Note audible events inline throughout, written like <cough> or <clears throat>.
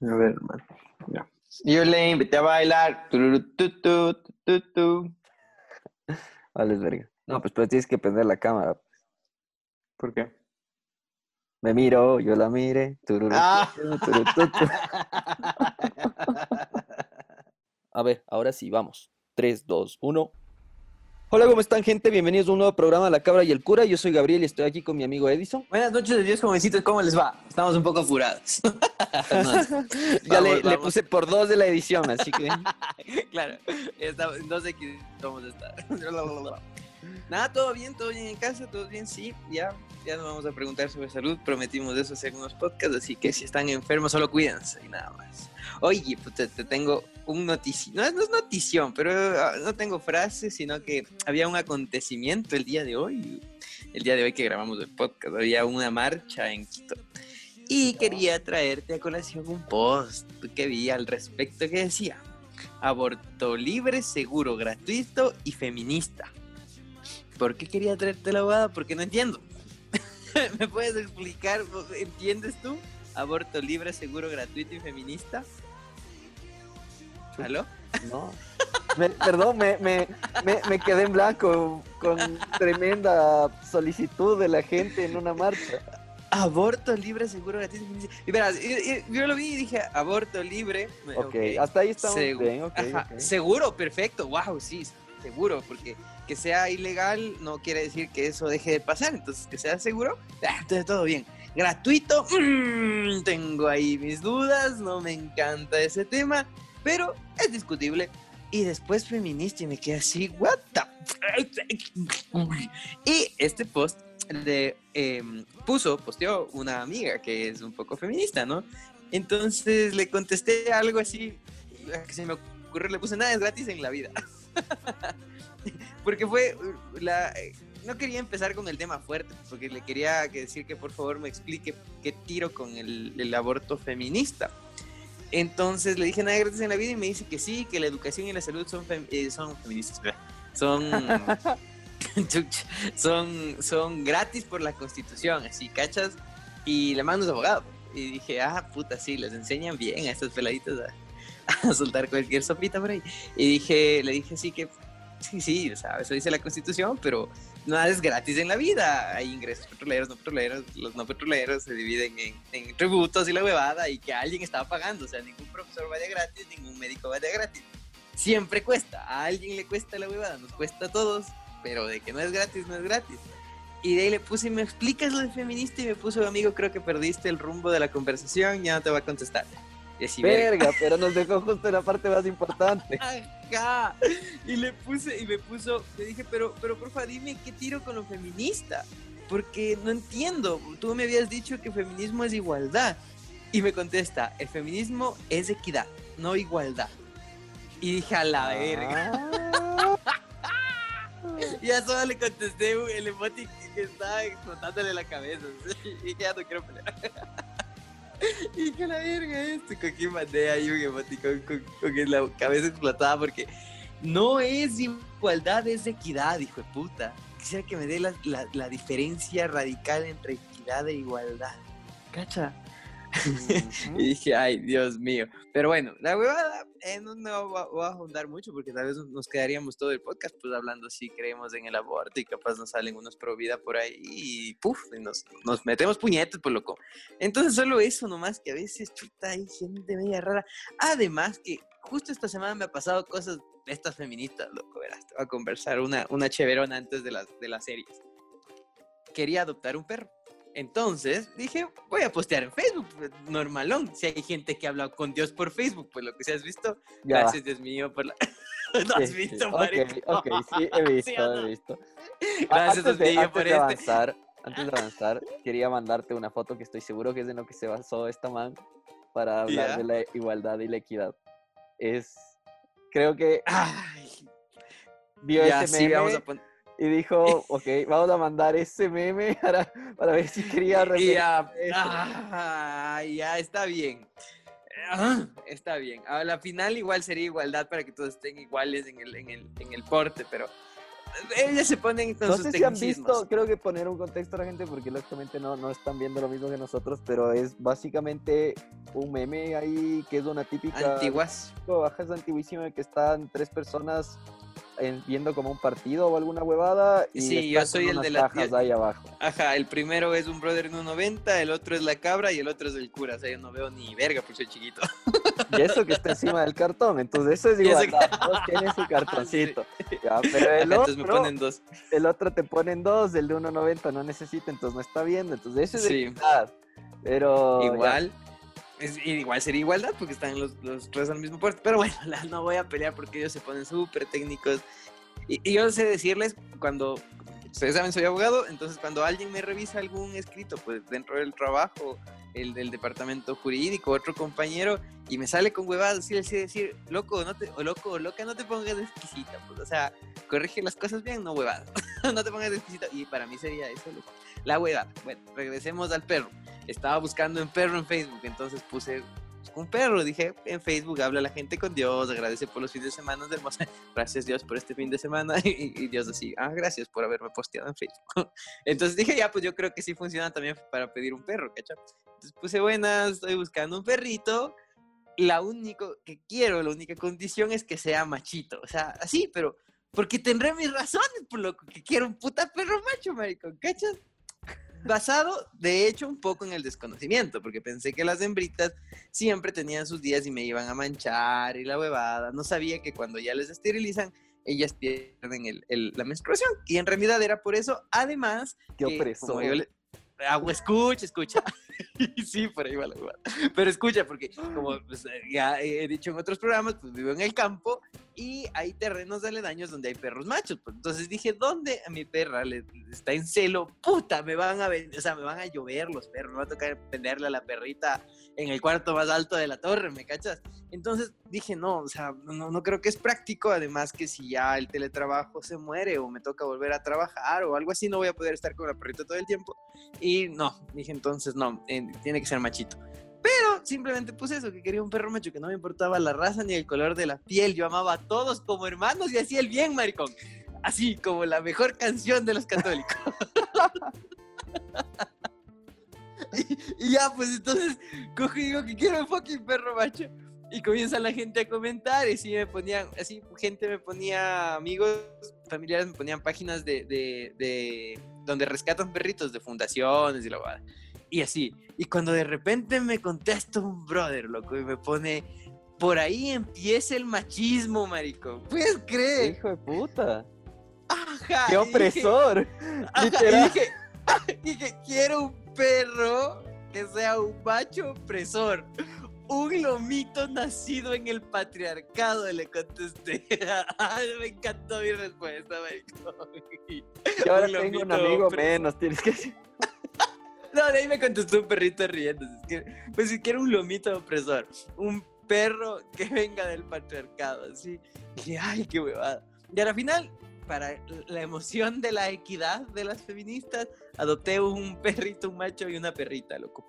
A ver, hermano. Ya. Yo le invité a bailar. Tururu, tu, tu, tu. Vale, es verga. No, pues pero tienes que prender la cámara. ¿Por qué? Me miro, yo la mire. tururú, Ah. <laughs> A ver, ahora sí, vamos. 3, 2, 1. Hola, ¿cómo están, gente? Bienvenidos a un nuevo programa La Cabra y el Cura. Yo soy Gabriel y estoy aquí con mi amigo Edison. Buenas noches, Dios jovencitos, ¿cómo les va? Estamos un poco apurados. <laughs> ya le, Vamos, le vamos. puse por dos de la edición, así que... <laughs> claro, estamos, no sé qué vamos a estar. <laughs> Nada, todo bien, todo bien en casa, todo bien, sí, ya, ya nos vamos a preguntar sobre salud, prometimos eso hacer unos podcasts, así que si están enfermos solo cuídense y nada más. Oye, puta, te tengo un noticio, no, es- no es notición, pero ah, no tengo frase, sino que había un acontecimiento el día de hoy, el día de hoy que grabamos el podcast, había una marcha en Quito. Y quería traerte a colación un post que vi al respecto que decía, aborto libre, seguro, gratuito y feminista. ¿Por qué quería traerte la abogada? Porque no entiendo. <laughs> ¿Me puedes explicar? ¿Entiendes tú? Aborto libre, seguro, gratuito y feminista. ¿Aló? No. Me- perdón, me, me, me, quedé en blanco con tremenda solicitud de la gente en una marcha. Aborto libre, seguro, gratuito y verás, y- y- yo lo vi y dije, aborto libre. Ok, hasta ahí estamos Segu- bien, ok, Ajá, ok. Seguro, perfecto, wow, sí, seguro, porque que sea ilegal no quiere decir que eso deje de pasar, entonces que sea seguro, ah, entonces todo bien. Gratuito, mm, tengo ahí mis dudas, no me encanta ese tema, pero es discutible. Y después feminista y me quedé así, what the... Y este post de, em, puso, posteó una amiga que es un poco feminista, ¿no? Entonces le contesté algo así, que se me ocurrió, le puse nada es gratis en la vida. <laughs> porque fue uh, la... eh, No quería empezar con el tema fuerte, porque le quería que decir que por favor me explique qué tiro con el, el aborto feminista. Entonces le dije nada gratis en la vida y me dice que sí, que la educación y la salud son, fem- eh, son feministas. Son, <laughs> son, son gratis por la constitución, así, ¿cachas? Y le mando a su abogado. Y dije, ah, puta, sí, les enseñan bien a estos peladitos a, a soltar cualquier sopita por ahí. Y dije, le dije, sí, que sí, sí, o sea, eso dice la constitución, pero nada es gratis en la vida. Hay ingresos petroleros, no petroleros. Los no petroleros se dividen en, en tributos y la huevada y que alguien estaba pagando. O sea, ningún profesor vaya gratis, ningún médico vaya gratis. Siempre cuesta. A alguien le cuesta la huevada, nos cuesta a todos, pero de que no es gratis, no es gratis. Y de ahí le puse, ¿me explicas lo de feminista? Y me puso, amigo, creo que perdiste el rumbo de la conversación, ya no te va a contestar. Así, verga. Verga, pero nos dejó justo la parte más importante. Ajá. Y le puse, y me puso, le dije, pero, pero porfa, dime qué tiro con lo feminista. Porque no entiendo. Tú me habías dicho que feminismo es igualdad. Y me contesta, el feminismo es equidad, no igualdad. Y dije, a la verga. Ah. <laughs> Y a solo le contesté el emoji que estaba explotándole la cabeza. <laughs> Y dije, ya no quiero pelear. <laughs> Y a la verga esto. Con que mandé ahí un emoji con, con, con que la cabeza explotada porque no es igualdad, es equidad, hijo de puta. Quisiera que me dé la, la, la diferencia radical entre equidad e igualdad. ¿Cacha? <laughs> Y dije, ay, Dios mío. Pero bueno, la huevada, eh, no, va- a ahondar mucho porque tal vez nos quedaríamos todo el podcast pues hablando si creemos en el aborto y capaz nos salen unos pro vida por ahí y puf, y nos, nos metemos puñetes por loco. Entonces solo eso nomás que a veces chuta hay gente media rara. Además que justo esta semana me ha pasado cosas de estas feministas, loco, verás, te voy a conversar una, una cheverona antes de las, de las series. Quería adoptar un perro. Entonces dije, voy a postear en Facebook, pues, normalón. Si hay gente que ha hablado con Dios por Facebook, pues lo que si has visto, Ya. gracias Dios mío por la... <laughs> ¿No has Sí, visto, sí. Ok, sí, he <laughs> visto, ¿Sí no? he visto. Gracias, antes de, Dios mío, por de este. avanzar, antes de avanzar, quería mandarte una foto que estoy seguro que es en lo que se basó esta man para <laughs> hablar de la igualdad y la equidad. Es, creo que Ay, vio ya, ese sí, meme vamos a poner... y dijo, ok, vamos a mandar ese meme <laughs> para, para ver si quería ya, ah, ya, está bien. Ah, está bien. A la final igual sería igualdad para que todos estén iguales en el, en el, en el porte, pero ellas se ponen con No sus sé si han visto, creo que poner un contexto a la gente, porque lógicamente no, no están viendo lo mismo que nosotros, pero es básicamente un meme ahí que es una típica. Antiguas. Baja es antiguísima que están tres personas en- viendo como un partido o alguna huevada. Y Sí, yo soy el de la cajas tía- ahí abajo. Ajá, el primero es un brother en 1.90, el otro es la cabra y el otro es el cura. O sea, yo no veo ni verga por ser chiquito. Y eso que está encima del cartón, entonces eso es Y eso. Todos tienen su cartoncito. <laughs> Ya, pero el Ajá, entonces me otro, ponen dos. el otro te ponen dos, el de 1.90 no necesita, entonces no está viendo. Entonces eso es Sí. Pero. ya, Igual. Es, igual sería igualdad porque están los, los tres al mismo puerto. Pero bueno, <laughs> la- no voy a pelear porque ellos se ponen súper técnicos. Y, yo sé decirles cuando, ustedes saben, soy abogado, entonces cuando alguien me revisa algún escrito, pues dentro del trabajo, el del departamento jurídico, otro compañero, y me sale con huevadas, sí decir, loco, no te, o loco, o loca, no te pongas exquisita, pues, o sea, corrige las cosas bien, no huevadas, <laughs> no te pongas exquisita, y para mí sería eso, loco. La huevada. Bueno, regresemos al perro. Estaba buscando un perro en Facebook, entonces puse un perro, dije, en Facebook habla la gente con Dios, agradece por los fines de semana hermosa, <laughs> gracias Dios por este fin de semana, <laughs> y, Dios así, ah, gracias por haberme posteado en Facebook. <laughs> Entonces dije, ya, pues yo creo que sí funciona también para pedir un perro, ¿cachai? Entonces puse, buenas, estoy buscando un perrito, la único que quiero, la única condición es que sea machito, o sea, así, pero porque tendré mis razones por lo que quiero un puta perro macho, marico, ¿cachas? Basado, de hecho, un poco en el desconocimiento, porque pensé que las hembritas siempre tenían sus días y me iban a manchar y la huevada. No sabía que cuando ya les esterilizan, ellas pierden el- el- la menstruación. Y en realidad era por eso. Además, Qué que, opresor. como yo le- Ah, escucha, escucha. <laughs> sí, va la huevada. Pero escucha, porque como pues, ya he dicho en otros programas, pues vivo en el campo y hay terrenos aledaños donde hay perros machos. Pues, entonces dije, ¿dónde a mi perra le, está en celo? Puta, me van a o sea, me van a llover los perros, me va a tocar venderle a la perrita en el cuarto más alto de la torre, ¿me cachas? Entonces dije, no, o sea, no, no creo que es práctico, además que si ya el teletrabajo se muere o me toca volver a trabajar o algo así, no voy a poder estar con la perrita todo el tiempo. Y no, dije entonces, no, eh, tiene que ser machito. Pero simplemente puse eso, que quería un perro macho, que no me importaba la raza ni el color de la piel. Yo amaba a todos como hermanos y hacía el bien, maricón. Así como la mejor canción de los católicos. <laughs> y, <laughs> y ya, pues entonces cojo y digo que quiero un fucking perro macho. Y comienza la gente a comentar y sí me ponían, así gente me ponía, amigos, familiares me ponían páginas de, de, de donde rescatan perritos de fundaciones y la verdad. Y así. Y cuando de repente me contesta un brother, loco, y me pone, por ahí empieza el machismo, marico. ¿Puedes creer? Hijo de puta. Ajá. Qué y dije- opresor. <laughs> Ajá, Literal. <laughs> Y dije, dije, quiero un perro que sea un macho opresor. Un lomito nacido en el patriarcado, le contesté. <laughs> Ay, me encantó mi respuesta. Y ahora Un tengo un amigo opresor. menos, tienes que decir. <laughs> No, de ahí me contestó un perrito riendo. Pues si quiero un lomito opresor, un perro que venga del patriarcado, así. Y ay, qué huevada. Y a la final, para la emoción de la equidad de las feministas, adopté un <laughs> perrito, un macho y una perrita, loco.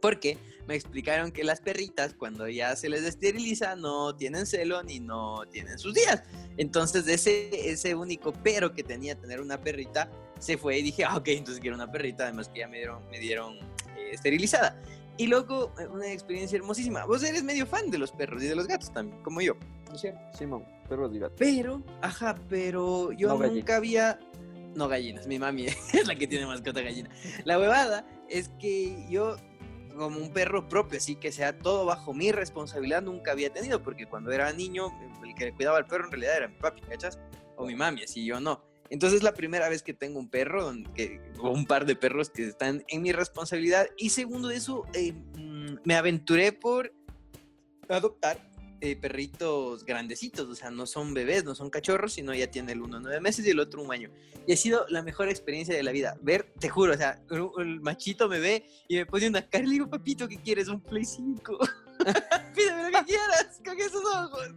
Porque me explicaron que las perritas, cuando ya se les esteriliza, no tienen celo ni no tienen sus días. Entonces, ese, ese único pero que tenía tener una perrita se fue y dije, ah, ok, entonces quiero una perrita, además que ya me dieron, me dieron eh, esterilizada. Y luego, eh, una experiencia hermosísima. Vos eres medio fan de los perros y de los gatos también, como yo, ¿no es cierto? Simón, perros y gatos. Pero, ajá, pero yo No nunca había. No gallinas, mi mami <laughs> es la que tiene mascota gallina. La huevada es que yo, como un perro propio, así que sea todo bajo mi responsabilidad, nunca había tenido, porque cuando era niño, el que cuidaba al perro en realidad era mi papi, ¿cachas? O mi mami, así yo no. Entonces es la primera vez que tengo un perro, o un par de perros que están en mi responsabilidad. Y segundo de eso, eh, mm, me aventuré por adoptar eh, perritos grandecitos, o sea, no son bebés, no son cachorros, sino ya tiene el uno nueve meses y el otro un año. Y ha sido la mejor experiencia de la vida. Ver, te juro, o sea, el, machito me ve y me pone una cara y le digo, papito, ¿qué quieres? Un Play 5. <laughs> Pídeme lo que quieras con esos ojos.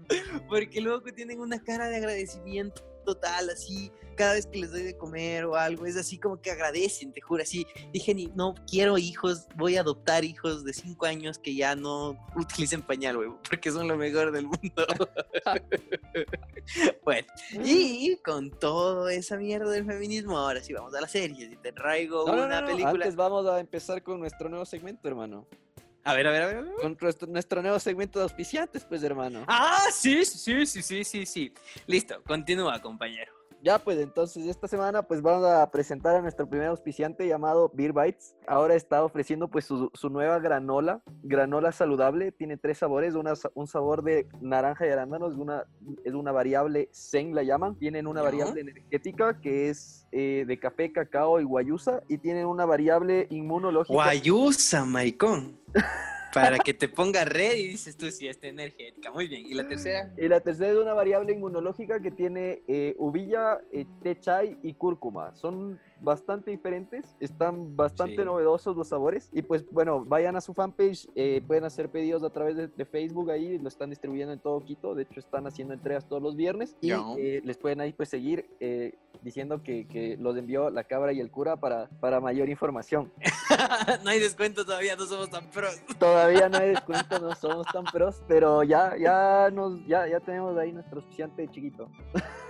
Porque luego tienen una cara de agradecimiento total, así, cada vez que les doy de comer o algo, es así como que agradecen, te juro, así, dije, ni, no quiero hijos, voy a adoptar hijos de cinco años que ya no utilicen pañal, güey, porque son lo mejor del mundo. <laughs> bueno, y con toda esa mierda del feminismo, ahora sí vamos a la serie, y te traigo no, una no, no, película. Antes vamos a empezar con nuestro nuevo segmento, hermano. A ver, a ver, a ver. a ver. Con nuestro, nuestro nuevo segmento de auspiciantes, pues, hermano. Ah, sí, sí, sí, sí, sí, sí. Listo, continúa, compañero. Ya, pues entonces esta semana pues vamos a presentar a nuestro primer auspiciante llamado Beer Bites. Ahora está ofreciendo pues su, su nueva granola, granola saludable. Tiene tres sabores, una un sabor de naranja y arándano, es una, es una variable Zen la llaman. Tienen una variable energética que es eh, de café, cacao y guayusa. Y tienen una variable inmunológica. Guayusa, maricón. <laughs> Para que te ponga red y dices tú si está energética. Muy bien. ¿Y la tercera? Y la tercera es una variable inmunológica que tiene eh, uvilla, eh, té chai y cúrcuma. Son bastante diferentes, están bastante Sí. novedosos los sabores. Y pues bueno, vayan a su fanpage, eh, pueden hacer pedidos a través de, de Facebook ahí, lo están distribuyendo en todo Quito. De hecho, están haciendo entregas todos los viernes. Y eh, les pueden ahí pues seguir eh, diciendo que, que los envió la cabra y el cura para, para mayor información. <laughs> no hay descuento todavía, no somos tan pros. Todavía no hay <laughs> descuento, no somos tan pros, pero ya, ya, nos, ya, ya tenemos ahí nuestro auspiciante chiquito.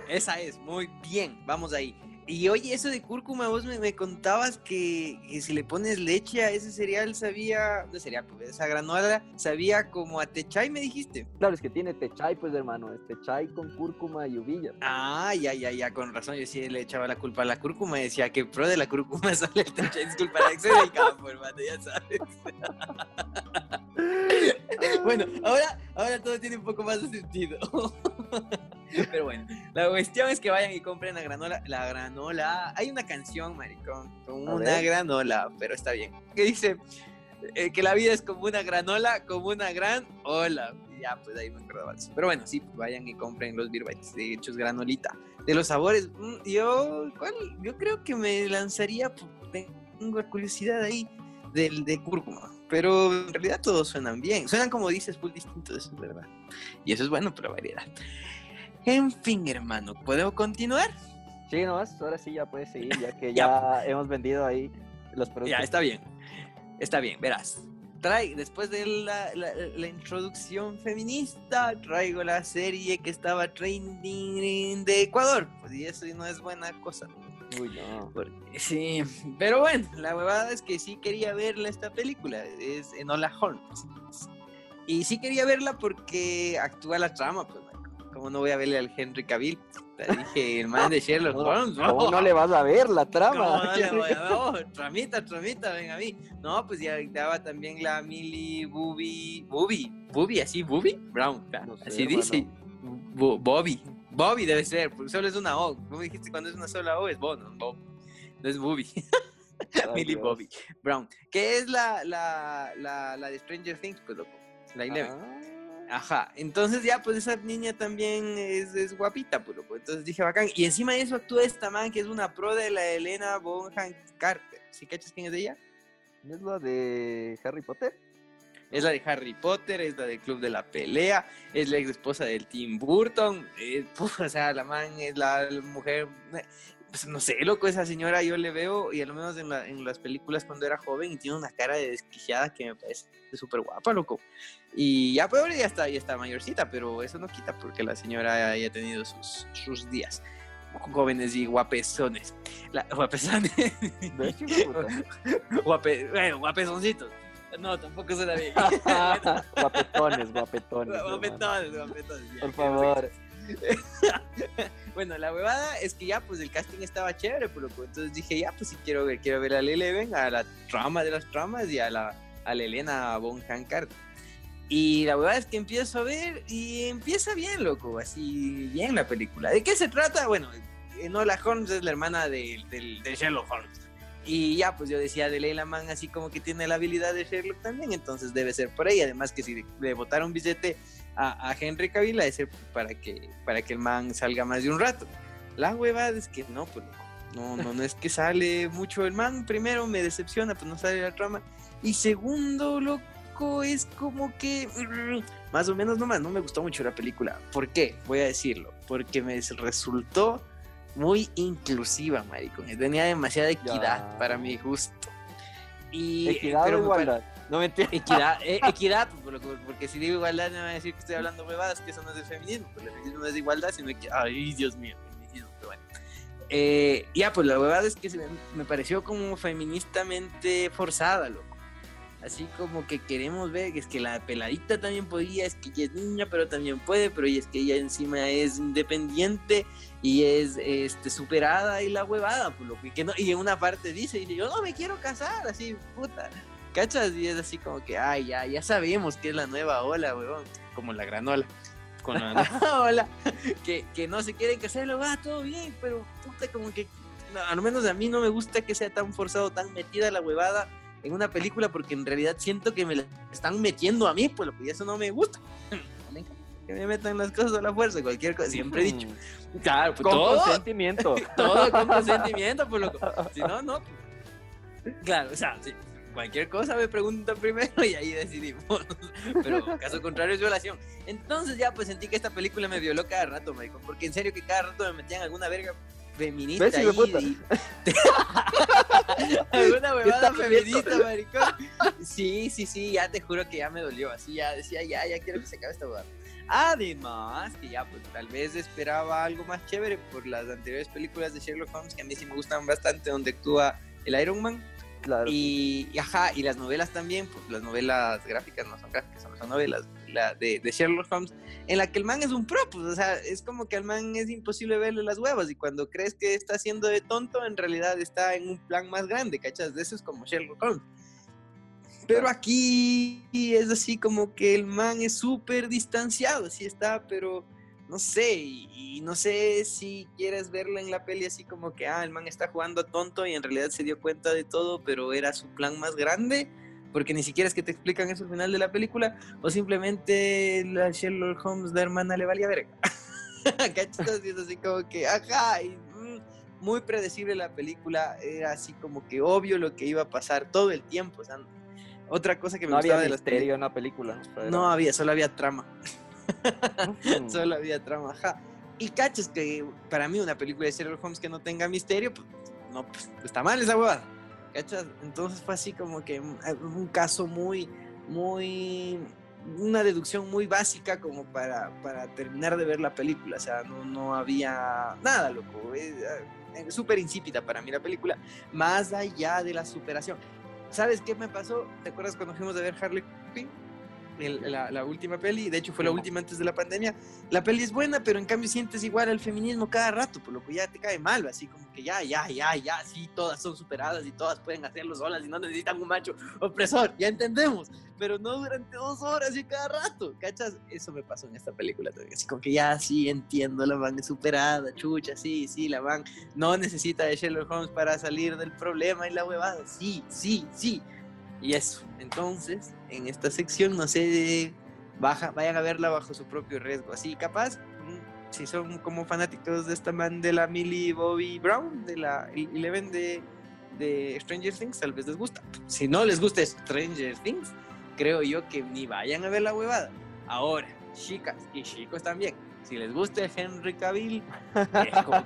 Esa es, muy bien. Vamos ahí. Y oye, eso de cúrcuma, vos me, me contabas que, que si le pones leche a ese cereal sabía, no cereal, pues esa granola sabía como a techay, me dijiste. Claro, es que tiene techay, pues hermano, es techay con cúrcuma y uvilla. Ah, ya, ya, ya, con razón. Yo sí le echaba la culpa a la cúrcuma decía que pro de la cúrcuma <laughs> sale el techay. Disculpa, la del campo, hermano, ya sabes. <laughs> bueno, ahora, ahora todo tiene un poco más de sentido. <laughs> Pero bueno, la cuestión es que vayan y compren la granola. La granola. Hay una canción, maricón, con A una ver. granola, pero está bien. Que dice eh, que la vida es como una granola, como una gran ola. Ya, pues ahí me acordaba eso. Pero bueno, sí, pues vayan y compren los Beer Bites de hechos granolita. De los sabores, mm, yo, ¿cuál? Yo creo que me lanzaría, pues, tengo curiosidad ahí, del de cúrcuma. Pero en realidad todos suenan bien. Suenan como dices, full distintos, eso es verdad. Y eso es bueno para variedad. En fin, hermano, ¿puedo continuar? Sí, nomás, ahora sí ya puedes seguir, ya que <laughs> Ya. ya hemos vendido ahí los productos. Ya, está bien. Está bien, verás. Trae, después de la, la- la introducción feminista, traigo la serie que estaba trending de Ecuador. Pues y eso no es buena cosa. Uy, no. Porque- sí, pero bueno, la huevada es que sí quería verla esta película. Es Enola Holmes. Y sí quería verla porque actúa la trama, pues, como no voy a verle al Henry Cavill? Te dije, <laughs> el man de Sherlock Holmes. ¿Cómo no le vas a ver la No, trama? no le <laughs> voy a- no, tramita, tramita, ven a mí. No, pues ya daba también la Millie Bobby, Bobby, Bobby, así, Bobby Brown, No sé, así hermano. dice. Bo- Bobby, Bobby debe ser, porque solo es una O. Como dijiste, cuando es una sola O es Bo, no, Bob. No es Bobby, <laughs> Ay, Millie Dios. Bobby Brown, que es la, la, la, la de Stranger Things, pues loco, la Eleven. Ah, Ajá, entonces ya pues esa niña también es, es guapita, pues loco. Entonces dije bacán. Y encima de eso actúa esta man que es una pro de la Elena Bonham Carter. ¿Sí cachas quién es ella? ¿Es la de Harry Potter? Es la de Harry Potter, es la del Club de la Pelea, es la ex esposa del Tim Burton. eh, puf, o sea, la man es la mujer. Pues no sé, loco, esa señora yo le veo, y a lo menos en, la- en las películas cuando era joven, y tiene una cara de desquiciada que me parece súper guapa, loco. Y ya, pues ahora ya está, ya está mayorcita, pero eso no quita porque la señora haya tenido sus, sus días jóvenes y guapezones. La, guapezones. <laughs> Guape, bueno, guapezoncitos. No, tampoco suena bien. <laughs> guapetones, <laughs> guapetones. hermano. guapetones, guapetones. ya, Por favor. <laughs> Bueno, la huevada es que ya, pues el casting estaba chévere, pero pues, entonces dije, ya, pues si quiero ver, quiero ver a Eleven, a la trama de las tramas y a la, a la Elena Bonham Carter. Y la huevada es que empiezo a ver y empieza bien, loco, así bien la película. ¿De qué se trata? Bueno, Enola Holmes es la hermana de, del- de Sherlock Holmes. Y ya, pues yo decía de Leila Man, así como que tiene la habilidad de Sherlock también, entonces debe ser por ahí. Además, que si le botaron billete a, a Henry Cavill, ha de ser para que, para que el man salga más de un rato. La huevada es que no, pues. No, no, no es que sale mucho el man. Primero me decepciona, pues no sale la trama. Y segundo, loco, es como que mm, más o menos nomás, no me gustó mucho la película. ¿Por qué? Voy a decirlo. Porque me resultó muy inclusiva, maricón. Tenía demasiada equidad para mi gusto. Y, equidad o igualdad. No me Equidad, eh, <laughs> equidad porque si digo igualdad me va a decir que estoy hablando huevadas, que eso no es feminismo. Pues el feminismo no es igualdad, sino que, ay, Dios mío, feminismo, pero bueno. Eh, ya, pues la huevada es que me, me pareció como feministamente forzada, loco así como que queremos ver que es que la peladita también podía, es que ella es niña, pero también puede, pero es que ella encima es independiente y es este, superada y la huevada, pues lo que no, y en una parte dice, dice, yo no me quiero casar, así, puta, ¿cachas? Y es así como que, ay, ya, ya sabemos que es la nueva ola, huevón, como la granola. Con la <laughs> ola, que, que no se quieren casar, lo va todo bien, pero puta, como que, al menos a mí no me gusta que sea tan forzado, tan metida la huevada, en una película porque en realidad siento que me la están metiendo a mí, pues lo que eso no me gusta. <laughs> que me metan las cosas a la fuerza, cualquier cosa, siempre he dicho. Claro, pues, todo, consentimiento. <laughs> Todo con consentimiento, pues loco. Si no, no. Claro, o sea, sí, cualquier cosa me preguntan primero y ahí decidimos. <laughs> Pero caso contrario es violación. Entonces ya pues sentí que esta película me violó cada rato, maricón. Porque en serio que cada rato me metían alguna verga feminista ahí, y... <laughs> <laughs> alguna huevada feminista, maricón. Sí, sí, sí, ya te juro que ya me dolió. Así ya decía, ya, ya quiero que se acabe esta huevada. Además, que ya pues tal vez esperaba algo más chévere por las anteriores películas de Sherlock Holmes, que a mí sí me gustan bastante, donde actúa el Iron Man. Claro. Y, ajá, y las novelas también, pues las novelas gráficas no son gráficas, son, novelas la de, de, Sherlock Holmes, en la que el man es un pro, pues, o sea, es como que al man es imposible verle las huevas y cuando crees que está haciendo de tonto, en realidad está en un plan más grande, ¿cachas? De eso es como Sherlock Holmes. Pero aquí es así como que el man es súper distanciado, así está, pero no sé, y, no sé si quieres verlo en la peli así como que, ah, el man está jugando tonto y en realidad se dio cuenta de todo, pero era su plan más grande, porque ni siquiera es que te explican eso al final de la película, o simplemente la Sherlock Holmes, la hermana, le valía verga. <laughs> ¿Cachas? Y es así como que, ajá, y, mm, muy predecible la película, era así como que obvio lo que iba a pasar todo el tiempo, o sea, otra cosa que me no gustaba había de misterio en la película. No había, solo había trama. Solo había trama, ajá. Y cachas que para mí una película de Sherlock Holmes que no tenga misterio, pues no, pues está mal esa huevada. ¿Cachas? Entonces fue así como que un caso muy, muy, una deducción muy básica como para, para terminar de ver la película. O sea, no, no había nada, loco. Es eh, súper insípida para mí la película, más allá de la superación. ¿Sabes qué me pasó? ¿Te acuerdas cuando fuimos a ver Harley Quinn? La, última peli, de hecho fue la última antes de la pandemia, la peli es buena, pero en cambio sientes igual al feminismo cada rato, por lo que ya te cae mal, así como que ya, ya, ya, ya, sí, todas son superadas y todas pueden hacerlo solas y no necesitan un macho opresor, ya entendemos, pero no durante dos horas y cada rato, ¿cachas? Eso me pasó en esta película así como que ya, sí, entiendo, la van es superada, chucha, sí, sí, la van no necesita de Sherlock Holmes para salir del problema y la huevada, sí, sí, sí, y eso, entonces, en esta sección, no sé, baja, vayan a verla bajo su propio riesgo. Así, capaz, mm, si son como fanáticos de esta man de la Millie Bobby Brown, de la Eleven de, de Stranger Things, tal vez les gusta. Si no les gusta Stranger Things, creo yo que ni vayan a ver la huevada. Ahora, chicas y chicos también, si les gusta Henry Cavill,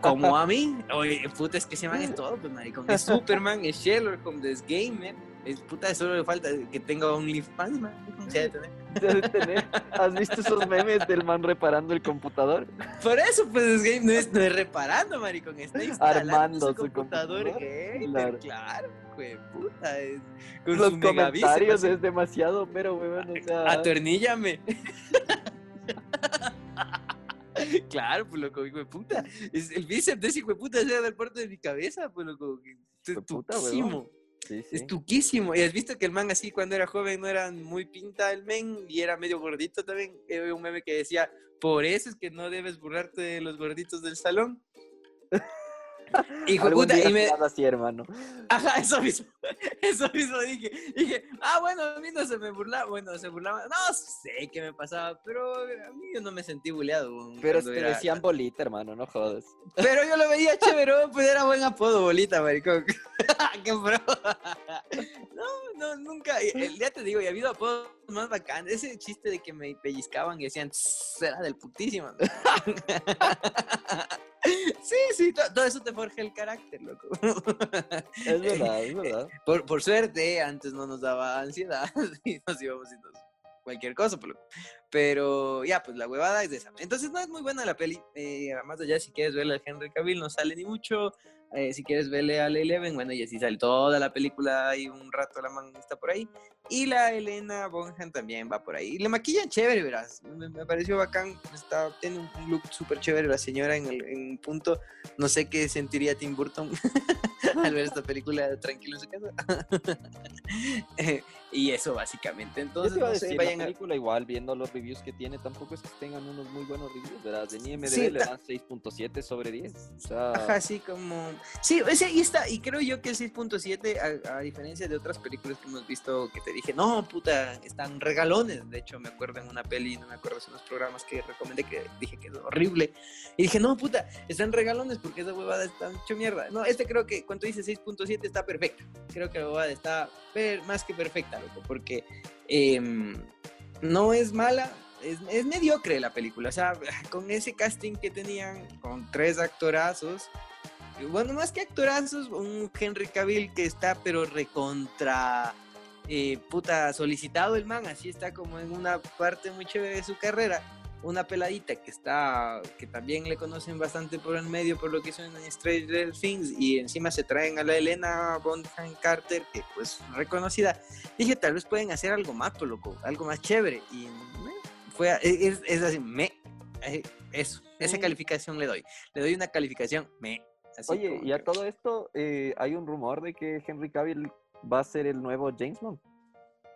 como, a mí, oye, puta, es que se man es <laughs> todo, pues, maricón. Es Superman, es Sherlock Holmes, es Gamer, es puta, solo le falta que tenga OnlyFans, man. Debe <laughs> tener. ¿Has visto esos memes del man reparando el computador? Por eso, pues, es game no es, no es reparando, maricón, está instalando Armando su, computador, gamer, <laughs> claro. claro güey, puta. Es, con Los comentarios es demasiado, pero, weón, o sea... Atorníllame. <laughs> claro, pues loco, hijo de puta. Es el bíceps de ese hijo de puta llega del puerto de mi cabeza, pues loco. Es tuquísimo. Sí, sí. Es tuquísimo. Y has visto que el man así cuando era joven no era muy pinta el men y era medio gordito también. Había un meme que decía, por eso es que no debes burlarte de los gorditos del salón. <laughs> Hijo puta, y me, así, hermano. Ajá, <laughs> eso mismo. Eso mismo dije. Dije, ah, bueno, a mí no se me burlaba. Bueno, se burlaba. No sé qué me pasaba, pero a mí yo no me sentí buleado. Pero te era- decían bolita, hermano, no jodas. Pero yo lo veía chévere, pues era buen apodo, bolita, maricón. <laughs> qué pro. No, nunca. el- Ya te digo, y ha habido apodos más bacanes. Ese chiste de que me pellizcaban y decían, "Tss, era del putísimo. <laughs> Sí, sí, to- todo eso te forja el carácter, loco. Es verdad, es verdad. Por, por suerte, antes no nos daba ansiedad <laughs> y nos íbamos y nos cualquier cosa, por lo- pero ya, pues la huevada es esa. Entonces no es muy buena la peli, eh, más allá si quieres verle al Henry Cavill no sale ni mucho, eh, si quieres verle a la Eleven, bueno, y así sale toda la película y un rato la man está por ahí, y la Elena Bonham también va por ahí, y le maquillan chévere, verás, me, me pareció bacán, está, tiene un look súper chévere la señora en, en un punto, no sé qué sentiría Tim Burton <laughs> al ver esta película tranquilo en su casa. <laughs> Eh, y eso básicamente. Yo Entonces, te iba a no sé, decir, vayan la a... película igual, viendo los reviews que tiene, tampoco es que tengan unos muy buenos reviews, ¿verdad? De IMDb Sí, le dan 6.7 sobre 10. O sea, Ajá, así como... Sí, ese, y, está, y creo yo que el 6.7, a, a diferencia de otras películas que hemos visto, que te dije, no, puta, están regalones. De hecho, me acuerdo en una peli, no me acuerdo si en los programas que recomendé, que dije que es horrible. Y dije, no, puta, están regalones porque esa huevada está hecho mierda. No, este creo que cuando dice 6.7 está perfecta. Creo que la huevada está per- más que perfecta, porque em, no es mala, es, es mediocre la película. O sea, <laughs> con ese casting que tenían, con tres actorazos, bueno, más que actorazos, un Henry Cavill que está, pero recontra. eh, puta, solicitado el man, así está como en una parte muy chévere de su carrera. Una peladita que está, que también le conocen bastante por el medio, por lo que hizo en Stranger Things, y encima se traen a la Elena Bonham Carter, que pues reconocida. Dije, tal vez pueden hacer algo más, pues, loco, algo más chévere. Y meh, fue, a- es, es así, me, eh, eso, esa Mm. calificación le doy. Le doy una calificación, me. Así oye, y a que- todo esto, eh, hay un rumor de que Henry Cavill va a ser el nuevo James Bond.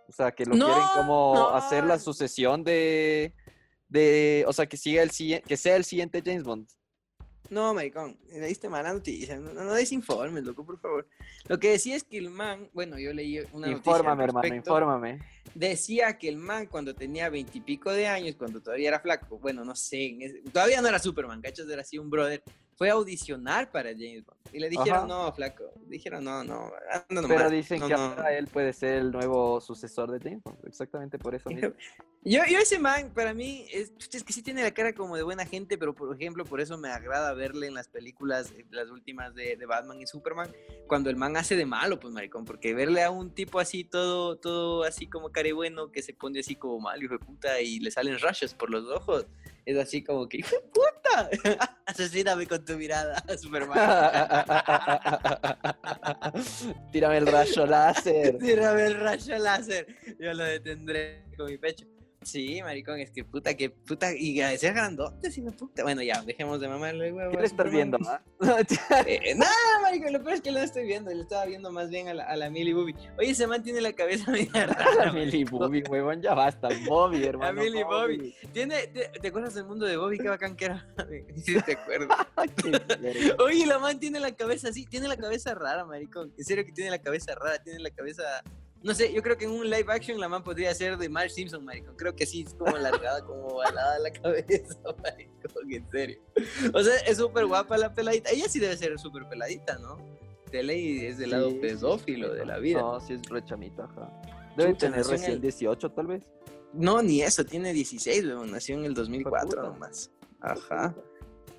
O sea, que lo No, quieren como no. hacer la sucesión de, de, o sea, que siga el que sea el siguiente James Bond. No, maricón, le diste mala noticia. No, no, desinformes, loco, por favor. Lo que decía es que el man, bueno, yo leí una noticia. Infórmame, hermano, respecto. infórmame. Decía que el man, cuando tenía veintipico de años, cuando todavía era flaco, bueno, no sé, ese- todavía no era Superman, cachos, era así un brother, fue a audicionar para James Bond. Y le dijeron, Ajá. no, flaco. Dijeron, no, no, anda nomás, Pero dicen no, que no". ahora él puede ser el nuevo sucesor de James Bond. Exactamente por eso mismo. <laughs> Yo, yo ese man, para mí, es, es que sí tiene la cara como de buena gente, pero por ejemplo, por eso me agrada verle en las películas, eh, las últimas de, de Batman y Superman, cuando el man hace de malo, pues maricón, porque verle a un tipo así, todo, todo así como care bueno, que se pone así como mal, hijo de puta, y le salen rayos por los ojos, es así como que, hijo de puta, <laughs> asesíname con tu mirada, <laughs> Superman. Tírame el rayo láser. <laughs> Tírame el rayo láser. Yo lo detendré con mi pecho. Sí, maricón, es que puta, que puta. Y ser grandote, me puta. Bueno, ya, dejemos de mamarle, huevo. ¿Qué le estás viendo? ah? <laughs> Eh, eh, nada, maricón, lo peor es que no lo estoy viendo. Le estaba viendo más bien a la, a la Millie Bobby. Oye, ese man tiene la cabeza <laughs> media <laughs> rara. Millie maricón. Bobby, huevón, ya basta. Bobby, hermano. Millie Bobby. Tiene, te, ¿Te acuerdas del mundo de Bobby? Qué bacán que era. Sí, te verga. Oye, la man tiene la cabeza así, tiene la cabeza rara, maricón. En serio que tiene la cabeza rara, tiene la cabeza. No sé, yo creo que en un live action la man podría ser de Marge Simpson, maricón. Creo que sí, es como alargada, como balada la cabeza, <laughs> maricón, en serio. O sea, es súper guapa la peladita. Ella sí debe ser súper peladita, ¿no? De ley es del lado Sí, pedófilo de la vida. No, sí es rechamita, ajá. Debe Chucha, tener recién el- 18, tal vez. No, ni eso, tiene 16, weón. Nació en el 2004 puta. nomás. Ajá.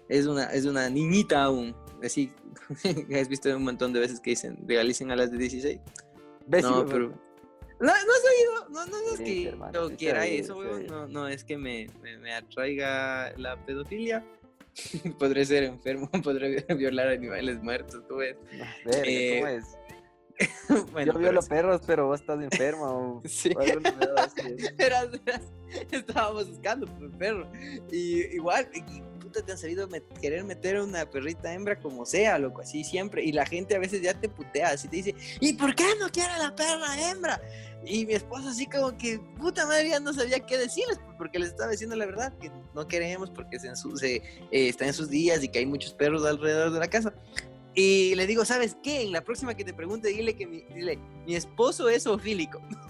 Es una, es una niñita aún. Así, <laughs> has visto un montón de veces que dicen, legalicen a las de 16. ¿Ves? No, pero. No, no has oído. No, no, no es Sí, que hermano, yo quiera eso, weón. No, no es que me, me, me atraiga la pedofilia. <laughs> podré ser enfermo, <laughs> podré violar animales muertos, tú ves. Eh, ¿cómo es? <laughs> Bueno, Yo violo perros, pero vos estás enfermo. Sí. estábamos buscando por perro. Y igual, y te han sabido met- querer meter una perrita hembra como sea, loco, así siempre. Y la gente a veces ya te putea, así te dice, ¿y por qué no quiere la perra hembra? Y mi esposa así como que, puta madre, ya no sabía qué decirles, pues, porque les estaba diciendo la verdad, que no queremos porque se, eh, está en sus días y que hay muchos perros alrededor de la casa. Y le digo, ¿sabes qué? En la próxima que te pregunte, dile que mi, dile, mi esposo es zoofílico. <laughs>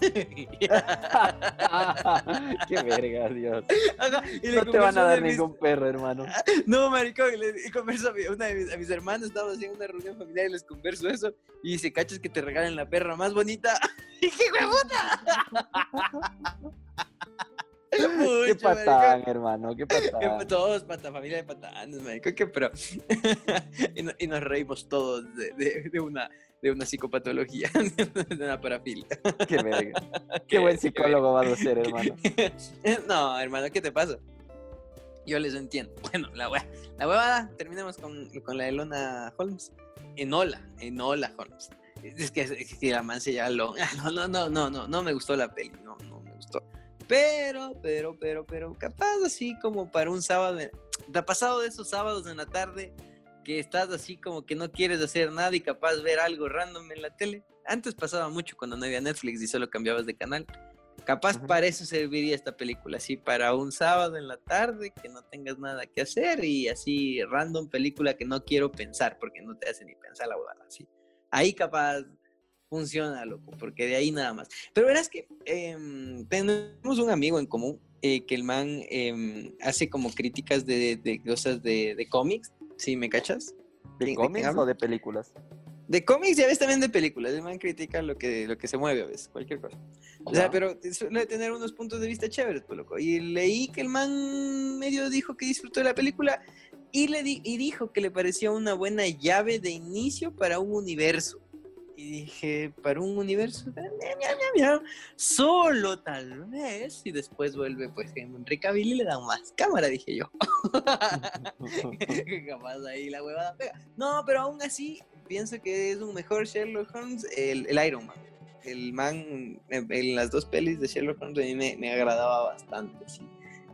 Qué verga, Dios. Ajá, y le No te van a dar mis- ningún perro, hermano. <laughs> No, maricón, y le y converso a, mi- una de mis, a mis hermanos, estamos haciendo una reunión familiar y les converso eso. Y dice, cachas que te regalen la perra más bonita. <laughs> Y dije, Qué patán, hermano, qué patán. <laughs> Todos, pata, familia de patanes, maricón, que pero. <laughs> y, no- y nos reímos todos de, de- de una, de una psicopatología, <laughs> de una parafilia. Qué verga. Qué buen psicólogo vas a ser, hermano. no, hermano, ¿qué te pasa? Yo les entiendo. Bueno, la hue- la huevada, terminemos con, con la de Lona Holmes. Enola, Enola Holmes. Es que, es que la man se llama Lon- Ah, No, no, no, no, no, no me gustó la peli, no, no me gustó. Pero, pero, pero, pero, capaz así como para un sábado. ¿Te ha pasado de esos sábados en la tarde que estás así como que no quieres hacer nada y capaz ver algo random en la tele? Antes pasaba mucho cuando no había Netflix y solo cambiabas de canal. Capaz Ujú. para eso serviría esta película, así para un sábado en la tarde que no tengas nada que hacer y así random película que no quiero pensar porque no te hace ni pensar la huevada, así. Ahí capaz funciona, loco, porque de ahí nada más. Pero verás que em, tenemos un amigo en común eh, que el man em, hace como críticas de, de cosas de, de cómics, ¿sí me cachas? ¿De- ¿De de cómics o de películas? De cómics y a veces también de películas. El man critica lo que, lo que se mueve a veces, cualquier cosa. O sea, pero suele tener unos puntos de vista chéveres, pues loco. Y leí que el man medio dijo que disfrutó de la película y, le di- y dijo que le parecía una buena llave de inicio para un universo. Y dije, ¿para un universo? Solo tal vez. Y después vuelve, pues, Henry Cavill y le dan más cámara, dije yo. <laughs> capaz ahí la huevada pega. No, pero aún así pienso que es un mejor Sherlock Holmes el, el Iron Man. El man en, en las dos pelis de Sherlock Holmes a mí me, me agradaba bastante, sí.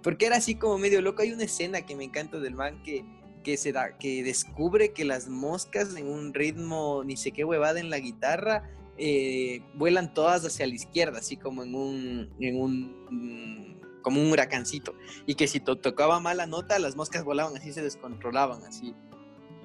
Porque era así como medio loco. Hay una escena que me encanta del man que, que se da, que descubre que las moscas en un ritmo, ni sé qué huevada en la guitarra, eh, vuelan todas hacia la izquierda, así como en un, en un, como un huracancito y que si to- tocaba mala nota, las moscas volaban así, se descontrolaban así.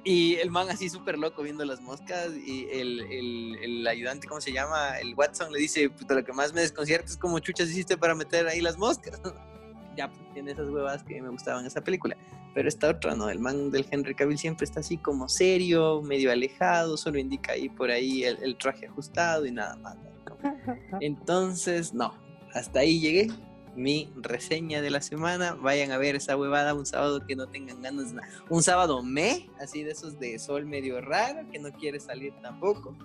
Y el man así súper loco viendo las moscas y el, el, el ayudante, ¿cómo se llama? El Watson le dice, puta, lo que más me desconcierta es como chuchas hiciste para meter ahí las moscas. <laughs> ya, pues, tiene esas huevas que me gustaban en esa película. Pero esta otra, ¿no? El man del Henry Cavill siempre está así como serio, medio alejado, solo indica ahí por ahí el, el traje ajustado y nada más. ¿no? <laughs> Entonces, no, hasta ahí llegué. Mi reseña de la semana. Vayan a ver esa huevada un sábado que no tengan ganas de nada. Un sábado me, así de esos de sol medio raro, que no quiere salir tampoco.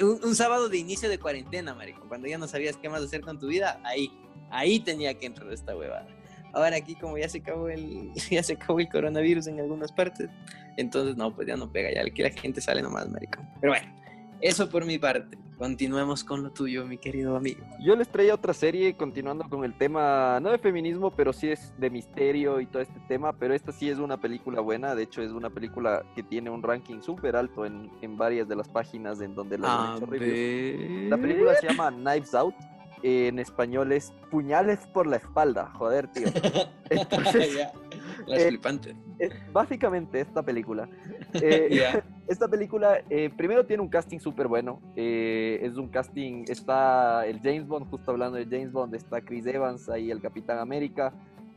Un, un sábado de inicio de cuarentena, marico. Cuando ya no sabías qué más hacer con tu vida, ahí, ahí tenía que entrar esta huevada. Ahora aquí como ya se acabó el, <laughs> ya se acabó el coronavirus en algunas partes, entonces no, pues ya no pega, ya aquí la gente sale nomás, marico. Pero bueno, eso por mi parte. Continuemos con lo tuyo, mi querido amigo. Yo les traía otra serie continuando con el tema, no de feminismo, pero sí es de misterio y todo este tema, pero esta sí es una película buena, de hecho es una película que tiene un ranking súper alto en, en varias de las páginas en donde la han hecho reviews. La película se llama Knives Out, en español es Puñales por la espalda, joder, tío. <laughs> Entonces, Ya, Las eh, flipantes. es básicamente esta película. <laughs> Eh, <laughs> esta película eh, primero tiene un casting súper bueno. eh, es un casting, está el James Bond, justo hablando de James Bond, está Chris Evans ahí, el Capitán América.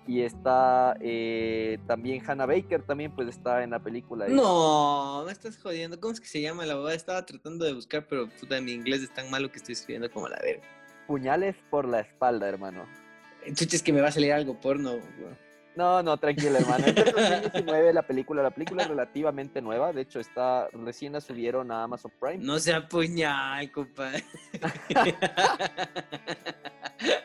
Y está eh, también Hannah Baker, también pues está en la película. No, me estás jodiendo. ¿Cómo es que se llama la abogada? Estaba tratando de buscar, pero puta, mi inglés es tan malo que estoy escribiendo como la verga. Puñales por la espalda, hermano. Chucha, es que me va a salir algo porno. weón. No, no, tranquilo, hermano. Es del 2019 la película. La película es relativamente nueva. De hecho, está recién la subieron a Amazon Prime. No sea puñal, compadre. <laughs>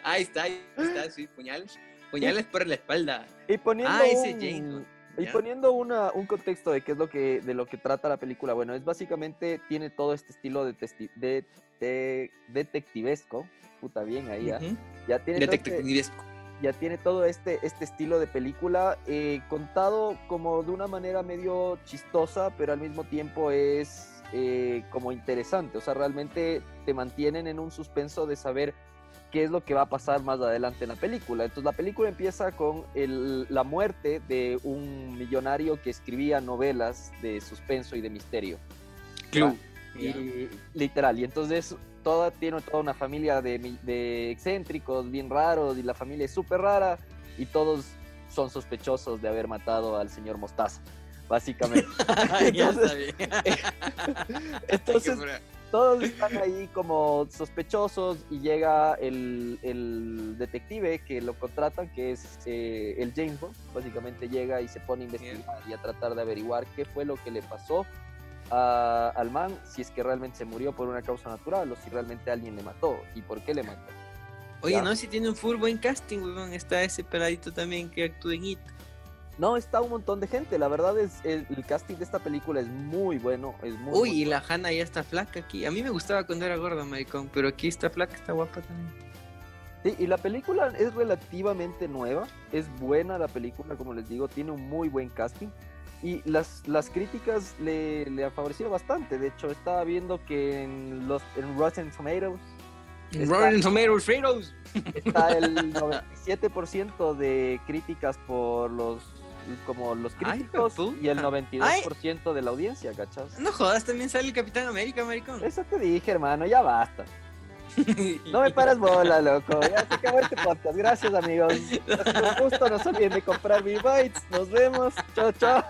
ahí está, ahí está, sí, puñales. Puñales por la espalda. Y poniendo, Ah, ese un- James Bond, y poniendo una, un contexto de qué es lo que, de lo que trata la película, bueno, es básicamente, tiene todo este estilo de, testi- de, de- detectivesco, puta bien ahí, ¿ah? Ujú. ya tiene todo este- Detectivesco. ya tiene todo este, este estilo de película eh, contado como de una manera medio chistosa, pero al mismo tiempo es eh, como interesante. O sea, realmente te mantienen en un suspenso de saber qué es lo que va a pasar más adelante en la película. Entonces la película empieza con el, la muerte de un millonario que escribía novelas de suspenso y de misterio. Club. Y, literal, y entonces toda, tiene toda una familia de, de excéntricos bien raros y la familia es súper rara y todos son sospechosos de haber matado al señor Mostaza, básicamente. <laughs> entonces, <laughs> entonces todos están ahí como sospechosos y llega el, el detective que lo contratan, que es eh, el James Bond, básicamente llega y se pone a investigar y a tratar de averiguar qué fue lo que le pasó a, al man, si es que realmente se murió por una causa natural o si realmente alguien le mató y por qué le mató. Oye, no, si tiene un full buen casting, weón. Está ese peladito también que actúa en It. No, está un montón de gente. La verdad es el, el casting de esta película es muy bueno. Es muy, Uy, muy y la Hannah ya está flaca aquí. A mí me gustaba cuando era gorda, maricón, pero aquí está flaca, está guapa también. Sí, y la película es relativamente nueva. Es buena la película, como les digo. Tiene un muy buen casting. Y las, las críticas le, le han favorecido bastante. De hecho, estaba viendo que en, los, en Rotten Tomatoes Está- Rotten Tomatoes Fritos. está el <laughs> 97% de críticas por los como los Ay, críticos y el 92% de la audiencia, ¿cachas? No jodas, también sale el Capitán América, maricón. Eso te dije, hermano, ya basta. No me pares bola, loco. Ya se acabó este podcast. Gracias, amigos. Un gusto. No se olviden de comprar mi bytes. Nos vemos. Chao, chao.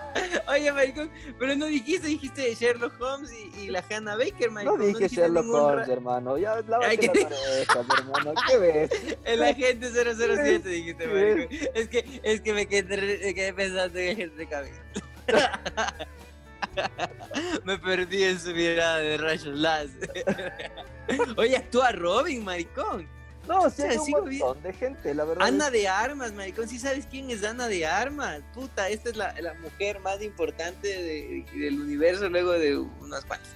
Oye, maricón, pero no dijiste, dijiste Sherlock Holmes y, y la Hannah Baker, No maricón. dije dijiste Sherlock Holmes, ra- hermano. Ya lávate que las te- orejas, hermano. ¿Qué ves? <laughs> El agente 007 dijiste, maricón. Es que, es que me quedé, me quedé pensando en Henry Cavill. <laughs> <laughs> me perdí en su mirada de rayos láser. <laughs> Oye, actúa Robin, maricón. No, sí, sea, hay un montón de gente, la verdad. Ana de Armas, maricón. ¿Sí sabes quién es Ana de Armas? Puta, esta es la, la mujer más importante de- del universo luego de unas cuantas.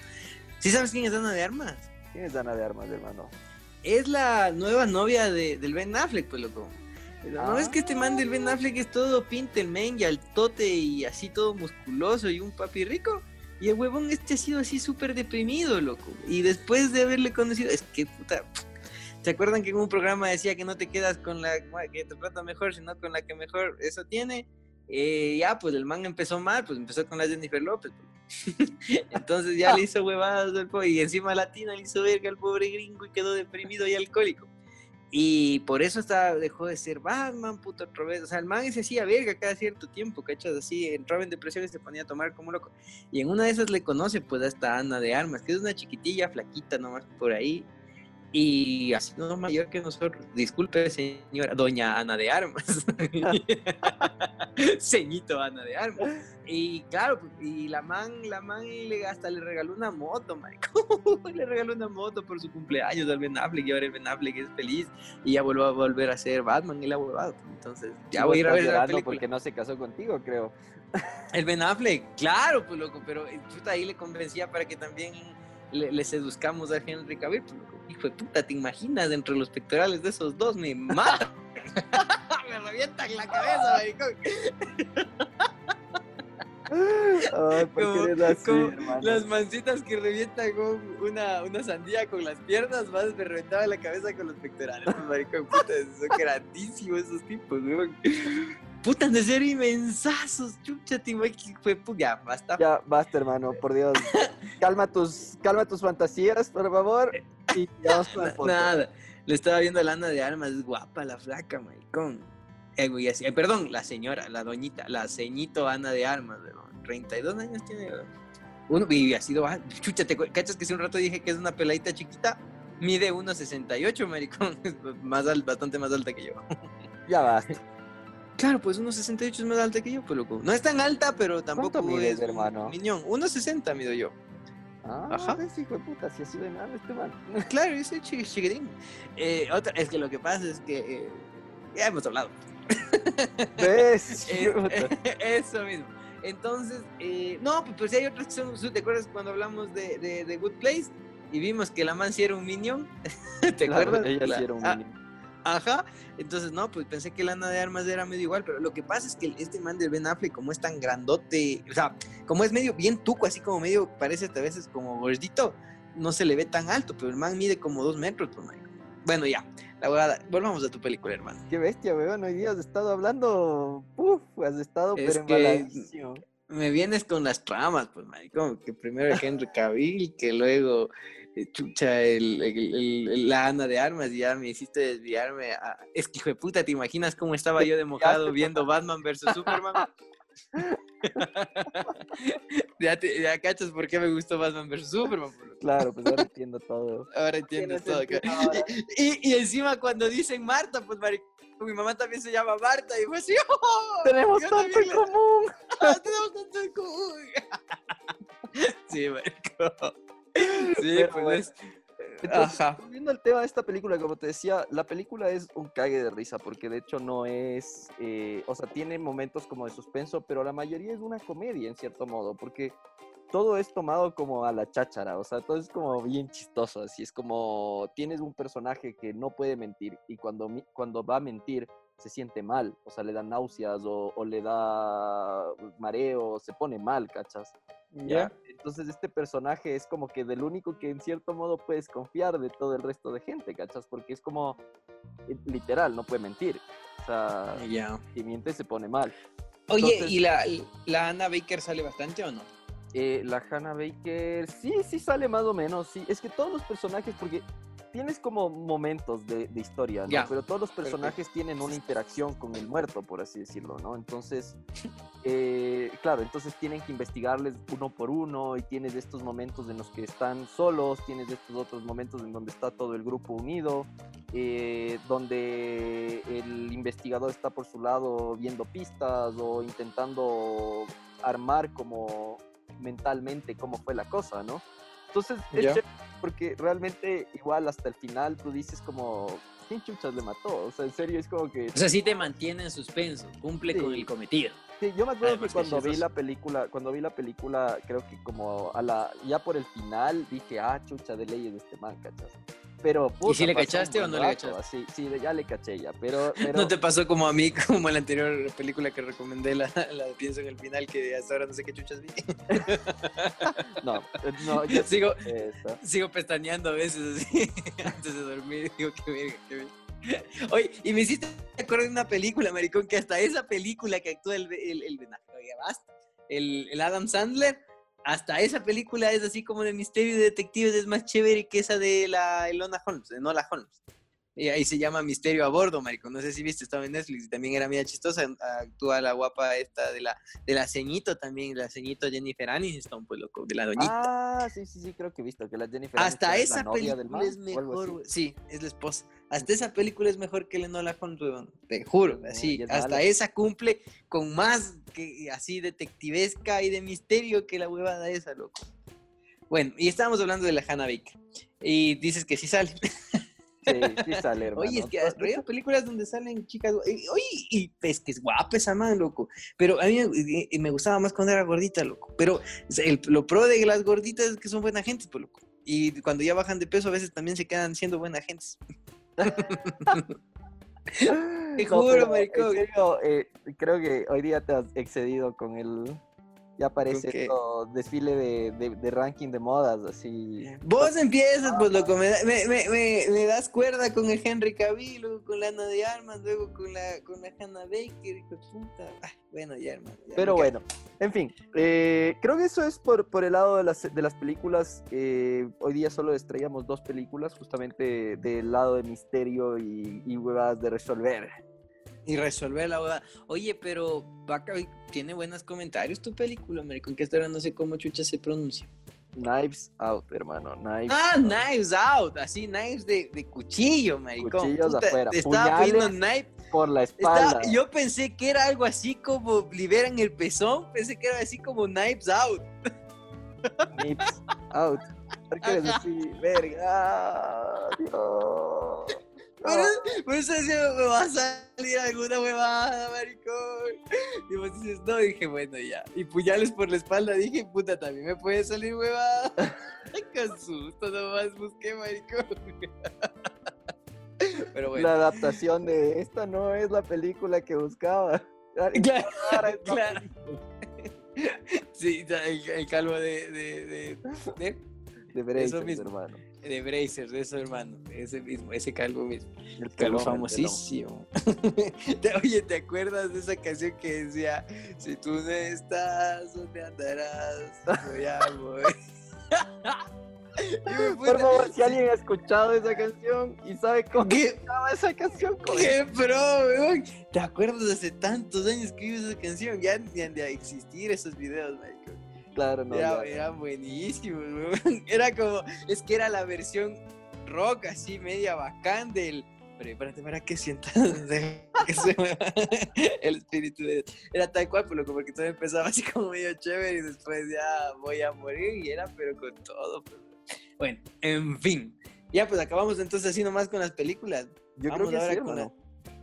¿Sí sabes quién es Ana de Armas? ¿Quién es Ana de Armas, hermano? Es la nueva novia de, del Ben Affleck, pues loco. No es que este man del Ben Affleck es todo pintelmen y altote y así todo musculoso y un papi rico. Y el huevón este ha sido así súper deprimido, loco. Y después de haberle conocido, es que puta. ¿Se acuerdan que en un programa decía que no te quedas con la que te trata mejor, sino con la que mejor eso tiene? Eh, ya, pues el man empezó mal, pues empezó con la Jennifer López. pues. <laughs> Entonces ya le hizo huevadas y encima latina le hizo verga al pobre gringo y quedó deprimido y alcohólico. Y por eso está, dejó de ser Batman, puto otra vez. O sea, el man se hacía verga cada cierto tiempo, ¿cachas? Así, entraba en depresión y se ponía a tomar como loco. Y en una de esas le conoce, pues, a esta Ana de Armas, que es una chiquitilla, flaquita nomás por ahí. Y así no mayor que nosotros. Disculpe, señora, doña Ana de Armas. <laughs> Ceñito Ana de Armas. Y claro, pues, y la man, la man le, hasta le regaló una moto, marico. <laughs> le regaló una moto por su cumpleaños al Ben Affleck y ahora el Ben Affleck es feliz y ya vuelve a volver a ser Batman y la huevada. Entonces, ya voy a ir a ver la película. porque no se casó contigo, creo. El Ben Affleck, claro, pues loco, pero eh, puta, ahí le convencía para que también le, le seduzcamos a Henry Cavill, pues loco. Hijo de puta, ¿te imaginas? Entre los pectorales de esos dos me matan. <laughs> <laughs> me revientan la cabeza, maricón. Ay, ¿por Como- así, como? Las mancitas que revientan con una, una sandía con las piernas, más me reventaba la cabeza con los pectorales. Maricón, puta, son grandísimos esos tipos, weón. Puta, han de ser inmensazos, chucha, te imaginas, fue ya, basta. Ya, basta, hermano, por Dios. <laughs> Calma tus, calma tus fantasías, por favor. Y. Nada, le estaba viendo a Lana de Armas, es guapa la flaca, maricón. Eh, güey, así- eh, perdón, la señora, la doñita, la ceñito Ana de Armas, weón. 32 años tiene, weón. Uno, y ha sido, ah, chucha, ¿te cachas que hace un rato dije que es una peladita chiquita? Mide 1.68, maricón, <laughs> más al- bastante más alta que yo. <laughs> Ya basta. Claro, pues 1.68 es más alta que yo, pues loco. No es tan alta, pero tampoco mides, es un hermano? miñón. 1.60 mido yo. Ah, Ajá. ves, hijo de puta, si así de nada este man. <laughs> Claro, yo soy chi- chiquitín. Eh, otra, es que lo que pasa es que eh, ya hemos hablado. <laughs> ¿Ves? <laughs> Eh, eso mismo. Entonces, eh, no, pues, pues sí hay otras que son. ¿Te acuerdas cuando hablamos de, de, de Good Place? Y vimos que la man sí era un minion. ¿Te Claro, acuerdas? ella La- sí era un ah, minion. Ajá. Entonces, no, pues pensé que Lana de Armas era medio igual, pero lo que pasa es que este man del Ben Affleck, como es tan grandote, o sea, como es medio bien tuco, así como medio, parece a veces como gordito, no se le ve tan alto, pero el man mide como dos metros, pues, marico. Bueno, ya. La huevada. Volvamos a tu película, hermano. Qué bestia, weón. Hoy día has estado hablando. Uf, has estado Es pero que-. Me vienes con las tramas, pues, maricón. Que primero Henry Cavill, que luego chucha el, el- la Ana de Armas ya me hiciste desviarme. a- Es que, hijo de puta, ¿te imaginas cómo estaba yo de mojado viendo Batman vs Superman? <laughs> ya, te- ya cachas por qué me gustó Batman vs Superman. Claro, pues ahora entiendo todo. Ahora entiendes Tiene todo. ahora. Y, y encima cuando dicen Marta, pues maricón, mi mamá también se llama Marta y fue así, ¡oh! Tenemos tanto en común. <laughs> ¡Ah, tenemos tanto en común! <laughs> sí, maricón. <laughs> Sí, Pero pues es... Entonces, Ajá. volviendo al tema de esta película, como te decía, la película es un cague de risa, porque de hecho no es, eh, o sea, tiene momentos como de suspenso, pero la mayoría es una comedia en cierto modo, porque todo es tomado como a la cháchara, o sea, todo es como bien chistoso, así es como tienes un personaje que no puede mentir y cuando, cuando va a mentir se siente mal, o sea, le da náuseas o, o le da mareo, se pone mal, ¿cachas? ¿ya? Entonces este personaje es como que del único que en cierto modo puedes confiar de todo el resto de gente, ¿cachas? Porque es como eh, literal, no puede mentir. O sea, Ya. si miente se pone mal. Oye, Entonces- ¿y la, la Ana Baker sale bastante o no? Eh, la Hannah Baker, sí, sí sale más o menos, sí. Es que todos los personajes, porque tienes como momentos de, de historia, ¿no? Pero todos los personajes tienen una interacción con el muerto, por así decirlo, ¿no? Entonces, eh, claro, entonces tienen que investigarles uno por uno y tienes estos momentos en los que están solos, tienes estos otros momentos en donde está todo el grupo unido, eh, donde el investigador está por su lado viendo pistas o intentando armar como mentalmente cómo fue la cosa, ¿no? Entonces, es Ya. chévere porque realmente igual hasta el final tú dices como, ¿quién chuchas le mató? O sea, en serio es como que... O sea, sí te mantiene en suspenso, cumple Sí. con el cometido. Sí, yo me acuerdo Además que que cuando vi la película, cuando vi la película, creo que como a la, ya por el final dije, ah, chucha de leyes de este man, ¿cachas? Pero, puta, si le cachaste o no le cachaste? así, sí, ya le caché ya, pero... <laughs> pero No te pasó como a mí, <laughs> como en la anterior película que recomendé, la, la de pienso en el final, que hasta ahora no sé qué chuchas vi. <laughs> no, yo sigo, sigo pestañeando a veces así, <laughs> antes de dormir. Digo, qué verga, qué verga. Oye, y me hiciste acordar de una película, maricón, que hasta esa película que actúa el, el, el, el, el Adam Sandler, hasta esa película es así como de misterio y detectives, es más chévere que esa de la Elona Holmes, de Nola Holmes. Y ahí se llama Misterio a Bordo, marico. No sé si viste, estaba en Netflix y también era media chistosa. Actúa la guapa esta de la, de la ceñito también, la ceñito Jennifer Aniston, pues loco, de la doñita. Ah, sí, sí, sí, creo que he visto que la Jennifer Hasta Aniston es la esa novia del película man, es mejor. Sí, es la esposa. Hasta esa película es mejor que Lenola Holmes. Te juro, No, así. es Hasta mala. esa cumple con más que así detectivesca y de misterio que la huevada esa, loco. Bueno, y estábamos hablando de la Hannah Baker. Y dices que sí sale. <laughs> Sí, sí sale, hermano. Oye, es que Entonces, hay películas donde salen chicas. Oye, y es que es guapa esa man, loco. Pero a mí me, y me gustaba más cuando era gordita, loco. Pero el- lo pro de las gorditas es que son buenas gentes, pues, loco. Y cuando ya bajan de peso, a veces también se quedan siendo buenas gentes. <laughs> Te No, juro, maricón. En serio, eh, creo que hoy día te has excedido con el. Ya parece qué? esto, desfile de, de- de ranking de modas, así. Vos empiezas, pues, loco. Me, me, me, me- me das cuerda con el Henry Cavill, luego con la Ana de Armas, luego con la, con la Hannah Baker. Hijo puta. Ay, bueno, ya, hermano. ya Pero bueno, en fin, eh, creo que eso es por, por el lado de las, de las películas. eh, hoy día solo estrellamos dos películas, justamente del lado de misterio y, y huevadas de resolver. <laughs> Y resolver la boda. Oye, pero Vaca tiene buenos comentarios tu película, maricón, que no sé cómo chucha se pronuncia. Knives Out, hermano. Knives Ah, Out. knives out, así, knives de, de cuchillo, maricón. Cuchillos afuera, Estaba puñales. pidiendo knife. Por la estaba- espalda. yo pensé que era algo así como liberan el pezón, pensé que era así como knives out. Knives Out. <laughs> ¿Por qué eres así? Verga. Dios. Pero, por eso decía, me va a salir alguna huevada, maricón. Y vos dices, no, dije, bueno, ya. Y puñales por la espalda, dije, puta, también me puede salir huevada. <laughs> Qué susto, nomás busqué, maricón. <laughs> Pero bueno. La adaptación de esta no es la película que buscaba. <laughs> Claro, la claro. película Sí, el, el calvo de. de, de, de- De hermano. De Brazers, eso hermano, ese mismo, ese calvo mismo. El Calvo famosísimo. <laughs> Oye, ¿te acuerdas de esa canción que decía, si tú no estás, ¿dónde andarás? Voy a morir"? Y me pelón. puse- Por favor, si alguien ha escuchado esa canción y sabe cómo ¿Qué? llama esa canción, ¡Qué pro, weón! ¿Te acuerdas hace tantos años que iba esa canción? Ya ni han de existir esos videos, Michael. Claro, no. Era, era buenísimo, weón. <laughs> Era como, es que era la versión rock así, media bacán del. Pero espérate, para que sientas <laughs> <laughs> el espíritu de Era tal cual, pero como que todo empezaba así como medio chévere y después ya voy a morir y era, pero con todo. Bueno, en fin. Ya, pues acabamos entonces así nomás con las películas. Yo Vamos creo que ahora sí, con.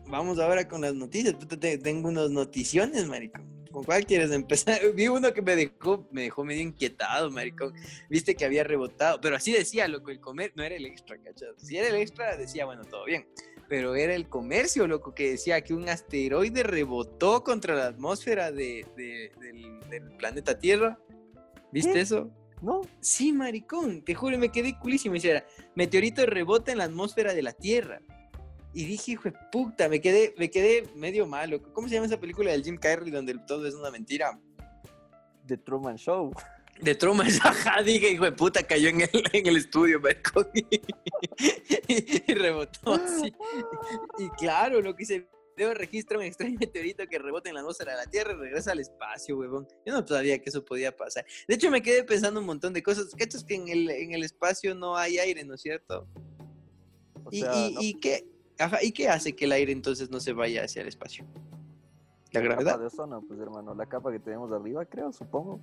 Vamos ahora con las noticias. Tengo unas noticiones, marico. ¿Con cuál quieres empezar? <laughs> Vi uno que me dejó, me dejó medio inquietado, maricón. Viste que había rebotado, pero así decía, loco, el comer no era el extra, ¿cachai? Si era el extra, decía, bueno, todo bien. Pero era el comercio, loco, que decía que un asteroide rebotó contra la atmósfera de, de- del, del planeta Tierra. ¿Viste ¿Qué? eso? No, Sí, maricón, te juro, me quedé culísimo. Decía, meteorito rebota en la atmósfera de la Tierra. Y dije, hijo de puta, me quedé, me quedé medio malo. ¿Cómo se llama esa película del Jim Carrey donde todo es una mentira? The Truman Show. De Truman, ajá, dije, hijo de puta, cayó en el, en el estudio, maricón. <laughs> Y, rebotó así. Y claro, lo que hice. Debo registra un extraño meteorito que rebota en la atmósfera de la Tierra y regresa al espacio, huevón. Yo no sabía que eso podía pasar. De hecho, me quedé pensando un montón de cosas. ¿Cachas que en el, en el espacio no hay aire, no es cierto? O ¿Y, sea, y, no, y qué, ajá, ¿Y qué hace que el aire entonces no se vaya hacia el espacio? La gravedad. de ozono, pues hermano, la capa que tenemos arriba, creo, supongo.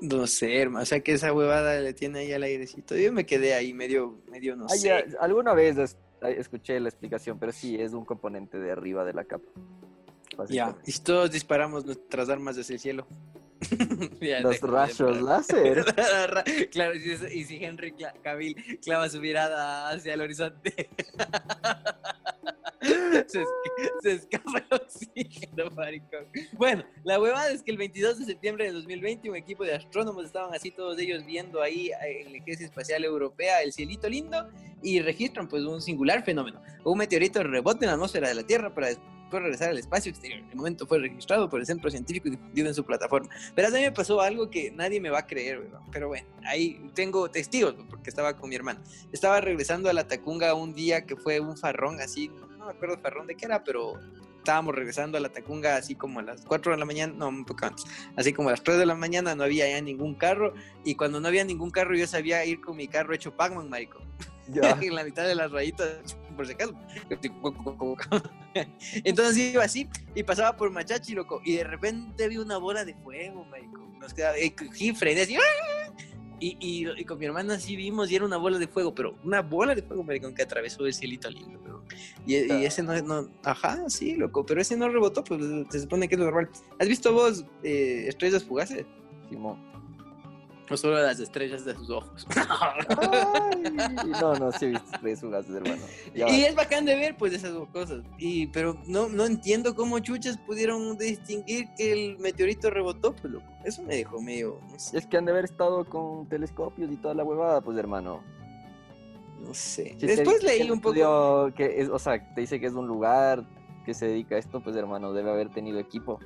No sé, hermano. O sea que esa huevada le tiene ahí al airecito. Yo me quedé ahí medio, medio no sé. ya, alguna vez es- escuché la explicación, pero sí, es un componente de arriba de la capa. Ya, y todos disparamos nuestras armas desde el cielo. <laughs> Ya, Los rayos láser. <laughs> claro, y si, Henry Cavill clava su mirada hacia el horizonte, <laughs> se, es- se escapa el oxígeno, maricón. Bueno, la huevada es que el 22 de septiembre de 2020 un equipo de astrónomos estaban así todos ellos viendo ahí eh, en la Agencia Espacial Europea el cielito lindo y registran pues un singular fenómeno. Un meteorito rebota en la atmósfera de la Tierra para después regresar al espacio exterior. El momento fue registrado por el centro científico y difundido en su plataforma. Pero a mí me pasó algo que nadie me va a creer. Pero bueno, ahí tengo testigos, porque estaba con mi hermano. Estaba regresando a la Tacunga un día que fue un farrón así, no me acuerdo farrón de qué era, pero estábamos regresando a la Tacunga así como a las 4 de la mañana, no, un poco antes, así como a las 3 de la mañana no había ya ningún carro y cuando no había ningún carro yo sabía ir con mi carro hecho Pac-Man, marico. Ya. <laughs> en la mitad de las rayitas, por si acaso. <laughs> Entonces iba así y pasaba por Machachi, loco, y de repente vi una bola de fuego, marico. Nos quedaba, y cogí, frené así, ¡ah! Y, y, y con mi hermana así vimos y era una bola de fuego, pero una bola de fuego, marico, que atravesó el cielito lindo, pero- y, y ese no, no, ajá, sí, loco, pero ese no rebotó, pues se supone que es normal. ¿Has visto vos eh, estrellas fugaces? Simón. O solo las estrellas de sus ojos. <laughs> Ay, no, no, sí he visto tres jugadas, hermano. Ya y va. es bacán de ver, pues, esas cosas. Y, pero no, no entiendo cómo chuchas pudieron distinguir que el meteorito rebotó, pues, loco. Eso me dejó medio, no sé. Es que han de haber estado con telescopios y toda la huevada, pues hermano. No sé. Si Después leí un poco. Que es, o sea, te dice que es un lugar que se dedica a esto, pues hermano, debe haber tenido equipo.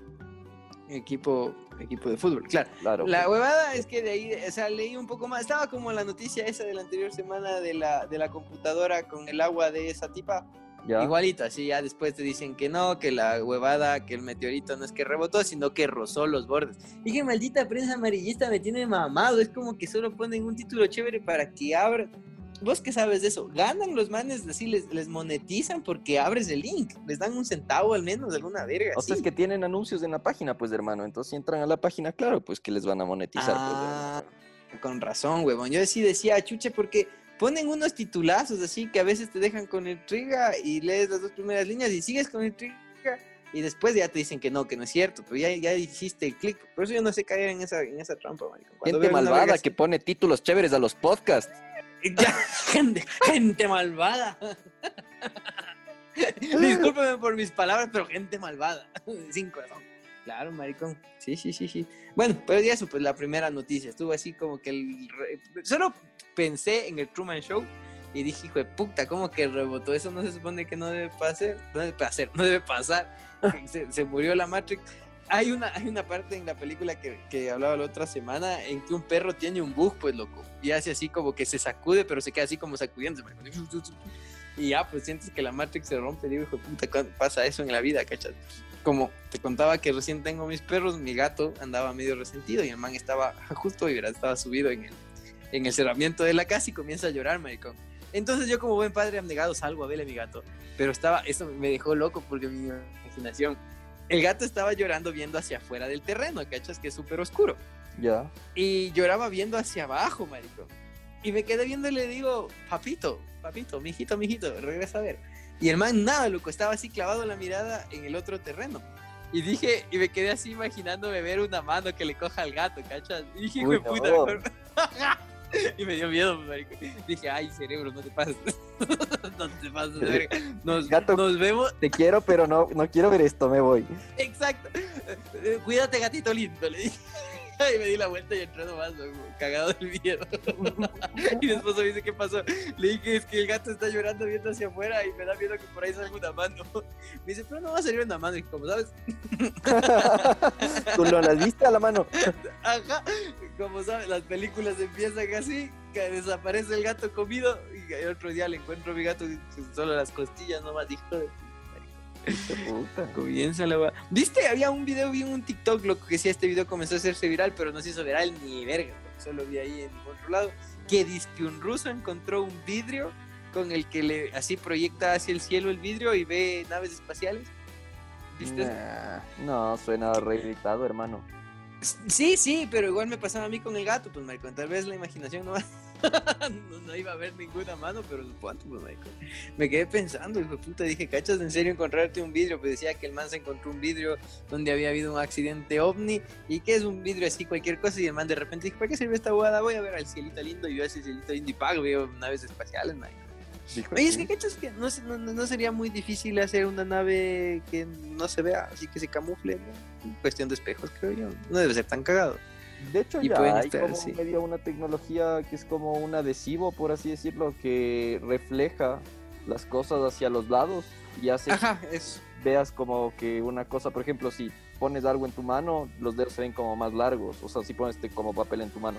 Equipo, equipo de fútbol, claro. Claro. La pues. huevada es que de ahí, o sea, leí un poco más. Estaba como la noticia esa de la anterior semana de la, de la computadora con el agua de esa tipa. Ya. Igualito, así ya después te dicen que no, que la huevada, que el meteorito no es que rebotó, sino que rozó los bordes. Y que maldita prensa amarillista me tiene mamado. Es como que solo ponen un título chévere para que abra. ¿Vos qué sabes de eso? Ganan los manes, así les, les monetizan porque abres el link. Les dan un centavo al menos, alguna verga. O sea, sí. es que tienen anuncios en la página, pues hermano. Entonces, si entran a la página, claro, pues que les van a monetizar. Ah, pues, con razón, huevón. Yo sí decía, chuche, porque ponen unos titulazos así que a veces te dejan con intriga y lees las dos primeras líneas y sigues con intriga y después ya te dicen que no, que no es cierto, pero ya, ya hiciste el clic. Por eso yo no sé caer en esa, en esa trampa, marico. Cuando Gente malvada que pone títulos chéveres a los podcasts. <laughs> Ya, gente, gente malvada. <laughs> Discúlpeme por mis palabras, pero gente malvada. <laughs> Sin corazón. Claro, maricón. Sí, sí, sí, sí. Bueno, pero ya eso, pues la primera noticia. Estuvo así como que el... Solo pensé en el Truman Show y dije, hijo de puta, ¿cómo que rebotó? Eso no se supone que no debe pasar, no debe pasar, no debe pasar. se, se, murió la Matrix. Hay una, hay una parte en la película que, que, hablaba la otra semana en que un perro tiene un bug, pues loco, y hace así como que se sacude, pero se queda así como sacudiendo. Y ya, pues sientes que la Matrix se rompe. Digo, hijo de puta, ¿cuándo pasa eso en la vida, cachas? Como te contaba que recién tengo mis perros, mi gato andaba medio resentido y el man estaba <laughs> justo y estaba subido en el, en el cerramiento de la casa y comienza a llorar, maricón. Entonces yo como buen padre abnegado salgo a verle a mi gato, pero estaba, eso me dejó loco porque mi imaginación, el gato estaba llorando viendo hacia afuera del terreno, ¿cachas? Que es súper oscuro. Ya. Y lloraba viendo hacia abajo, maricón. Y me quedé viendo y le digo, papito, papito, mijito, mijito, regresa a ver. Y el man nada, loco, estaba así clavado la mirada en el otro terreno. Y dije, y me quedé así imaginándome ver una mano que le coja al gato, ¿cachas? Y dije, Uy, puta, no. <laughs> <laughs> y me dio miedo, marico. Dije, ay, cerebro, no te pases. <laughs> no te pases, verga. Nos, Gato. nos vemos. Te quiero, pero no, no quiero ver esto, me voy. Exacto. Eh, Cuídate, gatito lindo, le dije. <laughs> Y me di la vuelta y entré nomás, cagado del miedo. <laughs> y mi esposo me dice, ¿qué pasó? Le dije, es que el gato está llorando viendo hacia afuera y me da miedo que por ahí salga una mano. <laughs> Me dice, pero no va a salir una mano. Y como sabes, ¿Tú lo las viste a la mano? ajá, como sabes, las películas empiezan así, que desaparece el gato comido y el otro día le encuentro a mi gato solo las costillas nomás, hijo de Puta. Comienza la. ¿Viste? Había un video, vi un TikTok, loco, que decía este video comenzó a hacerse viral, pero no se hizo viral ni verga. Solo vi ahí en otro lado. Que dice que un ruso encontró un vidrio con el que le así proyecta hacia el cielo el vidrio y ve naves espaciales. ¿Viste? Nah, no, suena re gritado, hermano. Sí, sí, pero igual me pasaba a mí con el gato, pues, maricón. Tal vez la imaginación no, <laughs> no, no iba a ver ninguna mano, pero supongo, pues. Me quedé pensando, hijo de puta, dije, ¿cachas en serio encontrarte un vidrio? Pues decía que el man se encontró un vidrio donde había habido un accidente ovni y que es un vidrio así, cualquier cosa. Y el man de repente dijo, ¿para qué sirve esta huevada? Voy a ver al cielito lindo y veo ese cielito lindo y pago, veo naves espaciales. Dijo Oye, es que cachas que no, se- no, no- no sería muy difícil hacer una nave que no se vea, así que se camufle, ¿no? Cuestión de espejos, creo yo. No debe ser tan cagado. De hecho, Y ya pueden hay estar, como sí. medio una tecnología que es como un adhesivo, por así decirlo, que refleja las cosas hacia los lados y hace Ajá, eso. veas como que una cosa, por ejemplo, si pones algo en tu mano, los dedos se ven como más largos, o sea, si pones este como papel en tu mano,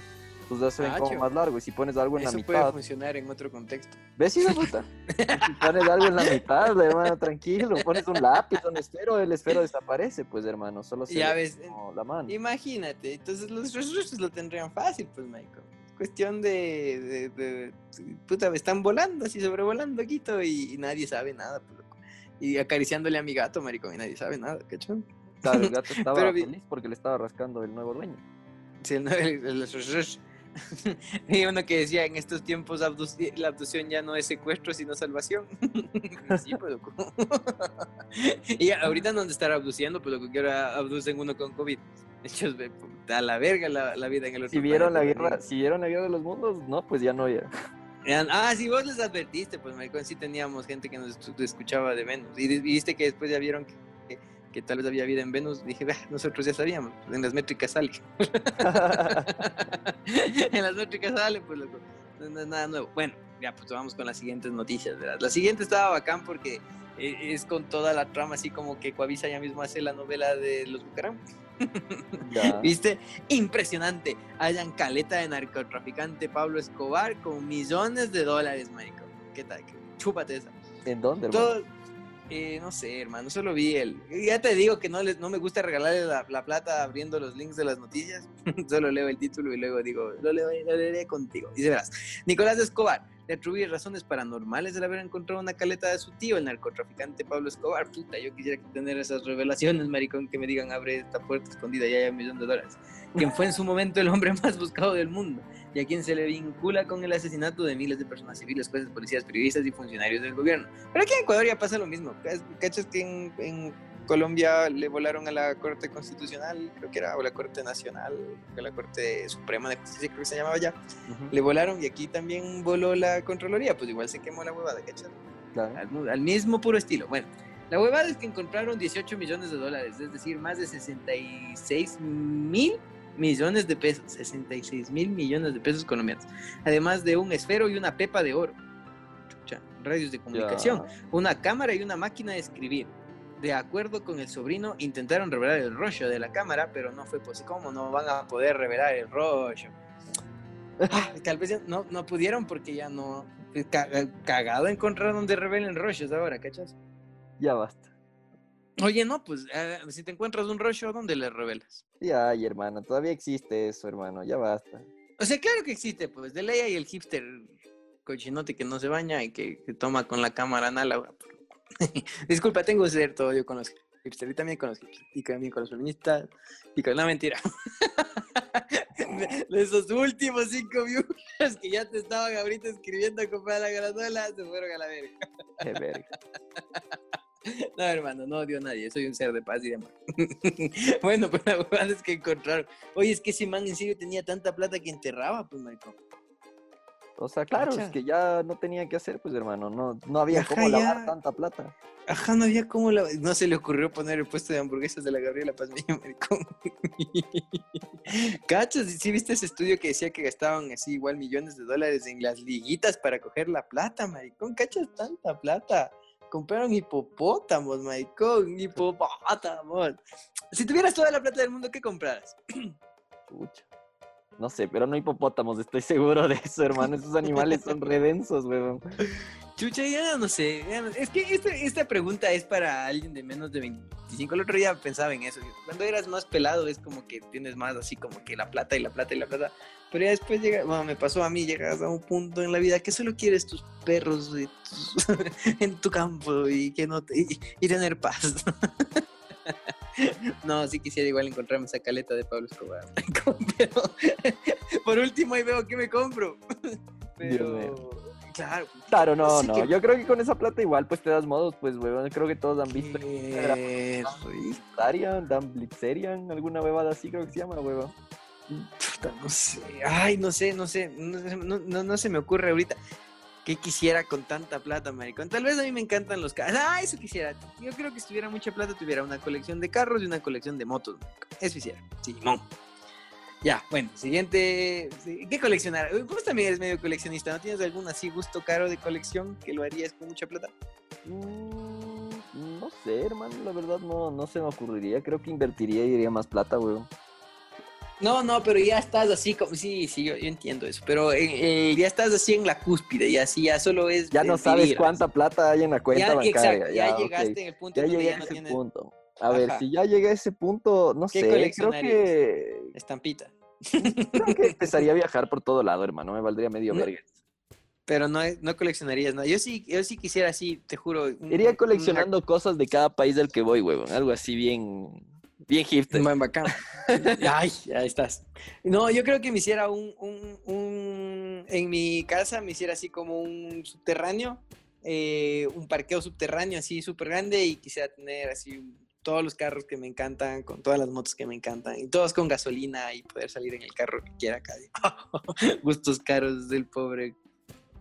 tus dedos se ven Ah, como más largos, y si pones algo en Eso la puede mitad, funcionar en otro contexto. ¿ves, hijo de puta? si pones algo en la mitad, hermano, tranquilo, pones un lápiz, un esfero, el esfero desaparece, pues, hermano, solo se Ya ve ves, como la mano. Imagínate, entonces los rusos lo tendrían fácil, pues, Michael. Cuestión de, de, de- Puta, me están volando, así sobrevolando Quito y, y nadie sabe nada, pues, loco. Y acariciándole a mi gato, maricón, y nadie sabe nada, ¿cachón? Claro, el gato estaba Pero feliz porque le estaba rascando el nuevo dueño. Sí, el- el- el- <laughs> y uno que decía, en estos tiempos la abducción ya no es secuestro, sino salvación. <laughs> sí, pues, loco. <laughs> y ahorita no han de estar abduciendo, pues, loco, que ahora abducen uno con COVID. De hecho, a la verga la, la vida en el otro Si vieron la guerra, si vieron la guerra de los mundos, no, pues ya no ya. Ah, sí, vos les advertiste, pues, maricón, sí teníamos gente que nos escu- escuchaba de Venus. Y viste que después ya vieron que, que, tal vez había vida en Venus. Dije, "Bah, nosotros ya sabíamos, en las métricas sale. <laughs> en las métricas sale, pues, loco. No, es nada nuevo. Bueno, ya, pues vamos con las siguientes noticias, ¿verdad? La siguiente estaba bacán porque eh, es con toda la trama, así como que Coavisa ya mismo hace la novela de los Bucaram. Ya. <laughs> ¿Viste? Impresionante. Hayan caleta de narcotraficante Pablo Escobar con millones de dólares, marico. ¿Qué tal? Chúpate esa. ¿En dónde, hermano? Eh, no sé, hermano, solo vi el... Ya te digo que no, les, no me gusta regalarle la, la plata abriendo los links de las noticias. <laughs> solo leo el título y luego digo, lo, leo, lo leeré contigo. Dice, verás, Nicolás Escobar le atribuye razones paranormales de haber encontrado una caleta de su tío, el narcotraficante Pablo Escobar. Puta, yo quisiera tener esas revelaciones, maricón, que me digan, abre esta puerta escondida y hay un millón de dólares. Quien fue en su momento el hombre <laughs> más buscado del mundo y a quien se le vincula con el asesinato de miles de personas civiles, jueces, policías, periodistas y funcionarios del gobierno. Pero aquí en Ecuador ya pasa lo mismo. Cach- ¿Cachas que en, en Colombia le volaron a la Corte Constitucional, creo que era, o la Corte Nacional, o la Corte Suprema de Justicia, creo que se llamaba ya? Ujú, Le volaron y aquí también voló la Contraloría, pues igual se quemó la huevada, ¿cachas? claro. Al, al mismo puro estilo. Bueno, La huevada es que encontraron 18 millones de dólares, es decir, más de 66 mil millones de pesos, 66 mil millones de pesos colombianos, además de un esfero y una pepa de oro, radios de comunicación, una cámara y una máquina de escribir. De acuerdo con el sobrino, intentaron revelar el rollo de la cámara, pero no fue posible. ¿Cómo no van a poder revelar el rollo? Ah, tal vez no, no pudieron porque ya no. ca- Cagado encontrar donde revelen rollos ahora, ¿cachas? Ya basta. Oye, no, pues eh, si te encuentras un rollo, ¿dónde le revelas? Ya, ay, hermano, todavía existe eso, hermano, ya basta. O sea, claro que existe, pues, de ley hay el hipster cochinote que no se baña y que, que toma con la cámara análoga. <laughs> Disculpa, tengo cierto odio con los hipsters y también con los hipsters y también con los feministas y con la mentira. De- <laughs> De esos últimos cinco viewers que ya te estaban ahorita escribiendo a comprar la granola, se fueron a la verga. Qué verga. <laughs> No, hermano, no odio a nadie, soy un ser de paz y de amor. bueno, pues la verdad es que encontraron. Oye, es que ese man en serio tenía tanta plata que enterraba, pues, maricón. O sea, claro, Cacha. es que ya no tenía que hacer, pues, hermano, no, no había Ajá, cómo lavar ya. tanta plata. Ajá, no había cómo la... No se le ocurrió poner el puesto de hamburguesas de la Gabriela Paz Mella, maricón. <laughs> ¿Cachas? ¿Sí viste ese estudio que decía que gastaban así igual millones de dólares en las liguitas para coger la plata, maricón? ¿Cachas tanta plata? Compraron hipopótamos, maricón, hipopótamos. Si tuvieras toda la plata del mundo, ¿qué compraras? <clears throat> Chucha. No sé, pero no hipopótamos, estoy seguro de eso, hermano. Esos animales son redensos, weón. Chucha, ya no sé. Es que esta, esta pregunta es para alguien de menos de 25. El otro día pensaba en eso. Cuando eras más pelado es como que tienes más así como que la plata y la plata y la plata. Pero ya después llega, bueno, me pasó a mí, llegas a un punto en la vida que solo quieres tus perros y tus- <laughs> en tu campo y que no te- y, y tener paz. <laughs> <laughs> No, sí quisiera igual encontrarme esa caleta de Pablo Escobar. <laughs> Pero <laughs> por último ahí veo que me compro. Pero mío. claro, Claro, no, no. que- Yo creo que con esa plata igual, pues te das modos, pues, weón. Creo que todos han visto Qué Blitzarian, Dan Blitzerian, alguna huevada así creo que se llama, weón. Puta, no sé. Ay, no sé, no sé. No, sé- no- no- no se me ocurre ahorita. ¿Qué quisiera con tanta plata, maricón? Tal vez a mí me encantan los carros. Ah, eso quisiera. Yo creo que si tuviera mucha plata, tuviera una colección de carros y una colección de motos. maricón. Eso quisiera. Simón. Ya, bueno, siguiente. sí, ¿Qué coleccionar? Vos también eres medio coleccionista, ¿no tienes algún así gusto caro de colección que lo harías con mucha plata? Mm, no sé, hermano, la verdad no, no se me ocurriría. Creo que invertiría y iría más plata, weón. No, no, pero ya estás así como. Sí, sí, yo, yo entiendo eso. Pero eh, eh, ya estás así en la cúspide y así ya solo es. Ya no es sabes cuánta plata hay en la cuenta Ya, bancaria. exacto, ya, llegaste en el punto Ya donde llegué ya a no ese tienes punto. A ver, si ya llegué a ese punto, no ¿Qué sé, creo que, estampita. creo que <laughs> empezaría a viajar por todo lado, hermano. Me valdría medio No, verga. Pero no, no coleccionarías nada. Yo sí, yo sí quisiera así, te juro. un- Iría una- coleccionando cosas de cada país del que voy, weón. Algo así bien, bien hipster. Buen bacán. <laughs> Ay, ahí estás. No, yo creo que me hiciera un, un, un- en mi casa me hiciera así como un subterráneo, eh, un parqueo subterráneo así súper grande y quisiera tener así todos los carros que me encantan, con todas las motos que me encantan y todos con gasolina y poder salir en el carro que quiera acá. <laughs> Gustos caros del pobre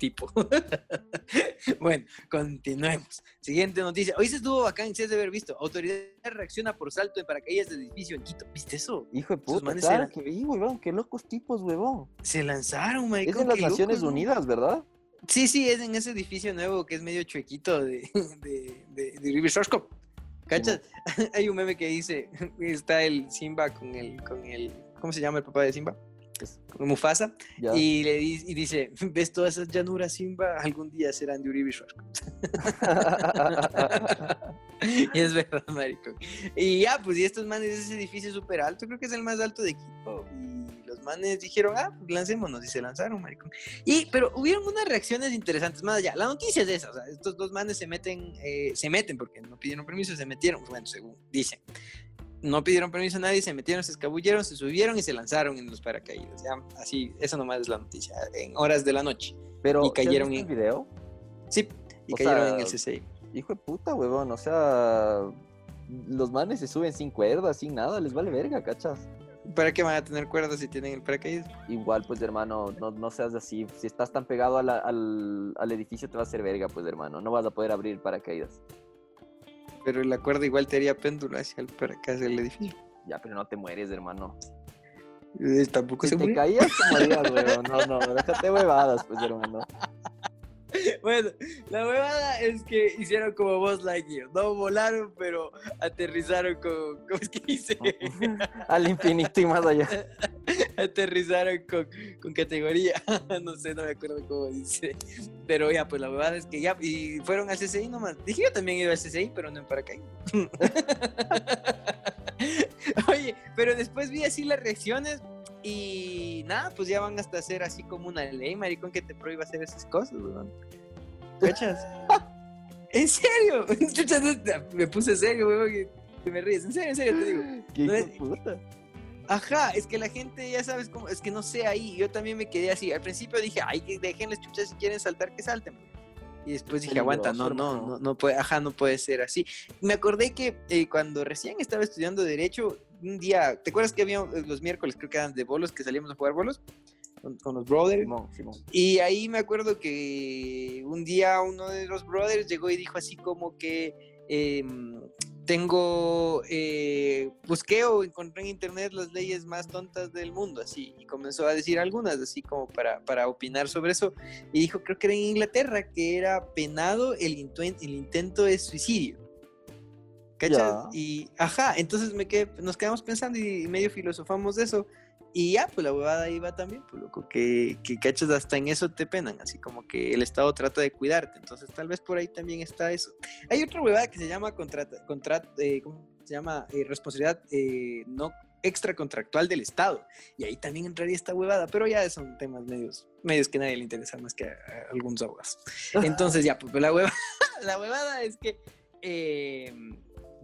tipo. <laughs> bueno, continuemos. Siguiente noticia. Hoy se estuvo bacán, si has de haber visto. Autoridad reacciona por salto en paracaídas de edificio en Quito. ¿Viste eso? Hijo de puta, claro que vi. Qué locos tipos, weón. Se lanzaron, Es maricón. en las locos, Naciones. Unidas, ¿verdad? Sí, sí, es en ese edificio nuevo que es medio chuequito de, <laughs> de, de, de River. ¿Cachas? <laughs> Hay un meme que dice, está el Simba con el, con el, ¿cómo se llama el papá de Simba? Es- Con Mufasa. Ya. Y le di- y dice, ¿ves todas esas llanuras, Simba? Algún día serán de Uribe <laughs> <laughs> y es verdad, maricón. Y ya, pues, y estos manes, ese edificio súper alto, creo que es el más alto de Quito. Y los manes dijeron, ah, pues lancémonos, y se lanzaron, maricón. Y, pero hubieron unas reacciones interesantes, más allá. La noticia es esa, o sea, estos dos manes se meten, eh, se meten, porque no pidieron permiso, se metieron, bueno, según dicen. No pidieron permiso a nadie, se metieron, se escabulleron, se subieron y se lanzaron en los paracaídas. Ya, así, eso nomás es la noticia, en horas de la noche. Pero, Y ¿sí has cayeron en- el video? Sí, y O cayeron sea, en el CCI. Hijo de puta, weón. O sea, los manes se suben sin cuerdas, sin nada. Les vale verga, ¿cachas? ¿Para qué van a tener cuerdas si tienen el paracaídas? Igual, pues, hermano, no, no seas así. Si estás tan pegado a la- al, al edificio, te va a hacer verga, pues, hermano. No vas a poder abrir paracaídas. Pero la cuerda igual te haría péndulo hacia el, para acá, hacia el edificio. Ya, pero no te mueres, hermano. Eh, Tampoco Si se te murió. caías, te morías, <laughs> weón. No, no, déjate huevadas, pues, hermano. <laughs> Bueno, la huevada es que hicieron como Buzz Lightyear. No volaron, pero aterrizaron con. ¿Cómo es que dice? <laughs> Al infinito y más allá. <laughs> aterrizaron con, con categoría. no sé, no me acuerdo cómo dice. Pero ya, pues la huevada es que ya. Y fueron a CCI nomás. Dije yo también iba a CCI, pero no en paracaídas. Oye, pero después vi así las reacciones. Y nada, pues ya van hasta hacer así como una ley, maricón, que te prohíba hacer esas cosas, weón. ¿Cachas? <laughs> ¿En serio? <laughs> Me puse serio, weón, que- me ríes. En serio, en serio te digo. <gasps> ¿Qué No es- puta? Ajá, es que la gente ya sabes cómo, es que no sé ahí, yo también me quedé así. Al principio dije, ay, que déjenles chuchas si quieren saltar, que salten. Y después dije, aguanta, no, no, no, no puede, ajá, no puede ser así. Me acordé que eh, cuando recién estaba estudiando Derecho, un día, ¿te acuerdas que había eh, los miércoles, creo que eran de bolos, que salíamos a jugar bolos? Con, con los brothers. Simón, Simón. Y ahí me acuerdo que un día uno de los brothers llegó y dijo así como que em, tengo, eh, busqué o encontré en internet las leyes más tontas del mundo, así, y comenzó a decir algunas, así como para, para opinar sobre eso, y dijo, creo que era en Inglaterra, que era penado el, el intento de suicidio. ¿Cachas? Ya. Y, ajá, entonces me quedé, nos quedamos pensando y medio filosofamos de eso. Y ya, pues la huevada ahí va también, pues loco, que, que cachas hasta en eso te penan, así como que el Estado trata de cuidarte, entonces tal vez por ahí también está eso. Hay otra huevada que se llama contrata, contrat, eh, ¿cómo se llama? Eh, responsabilidad eh, no extracontractual del Estado, y ahí también entraría esta huevada, pero ya son temas medios, medios que a nadie le interesa más que a, a algunos abogados. Entonces ya, pues la huevada, <laughs> la huevada es que eh,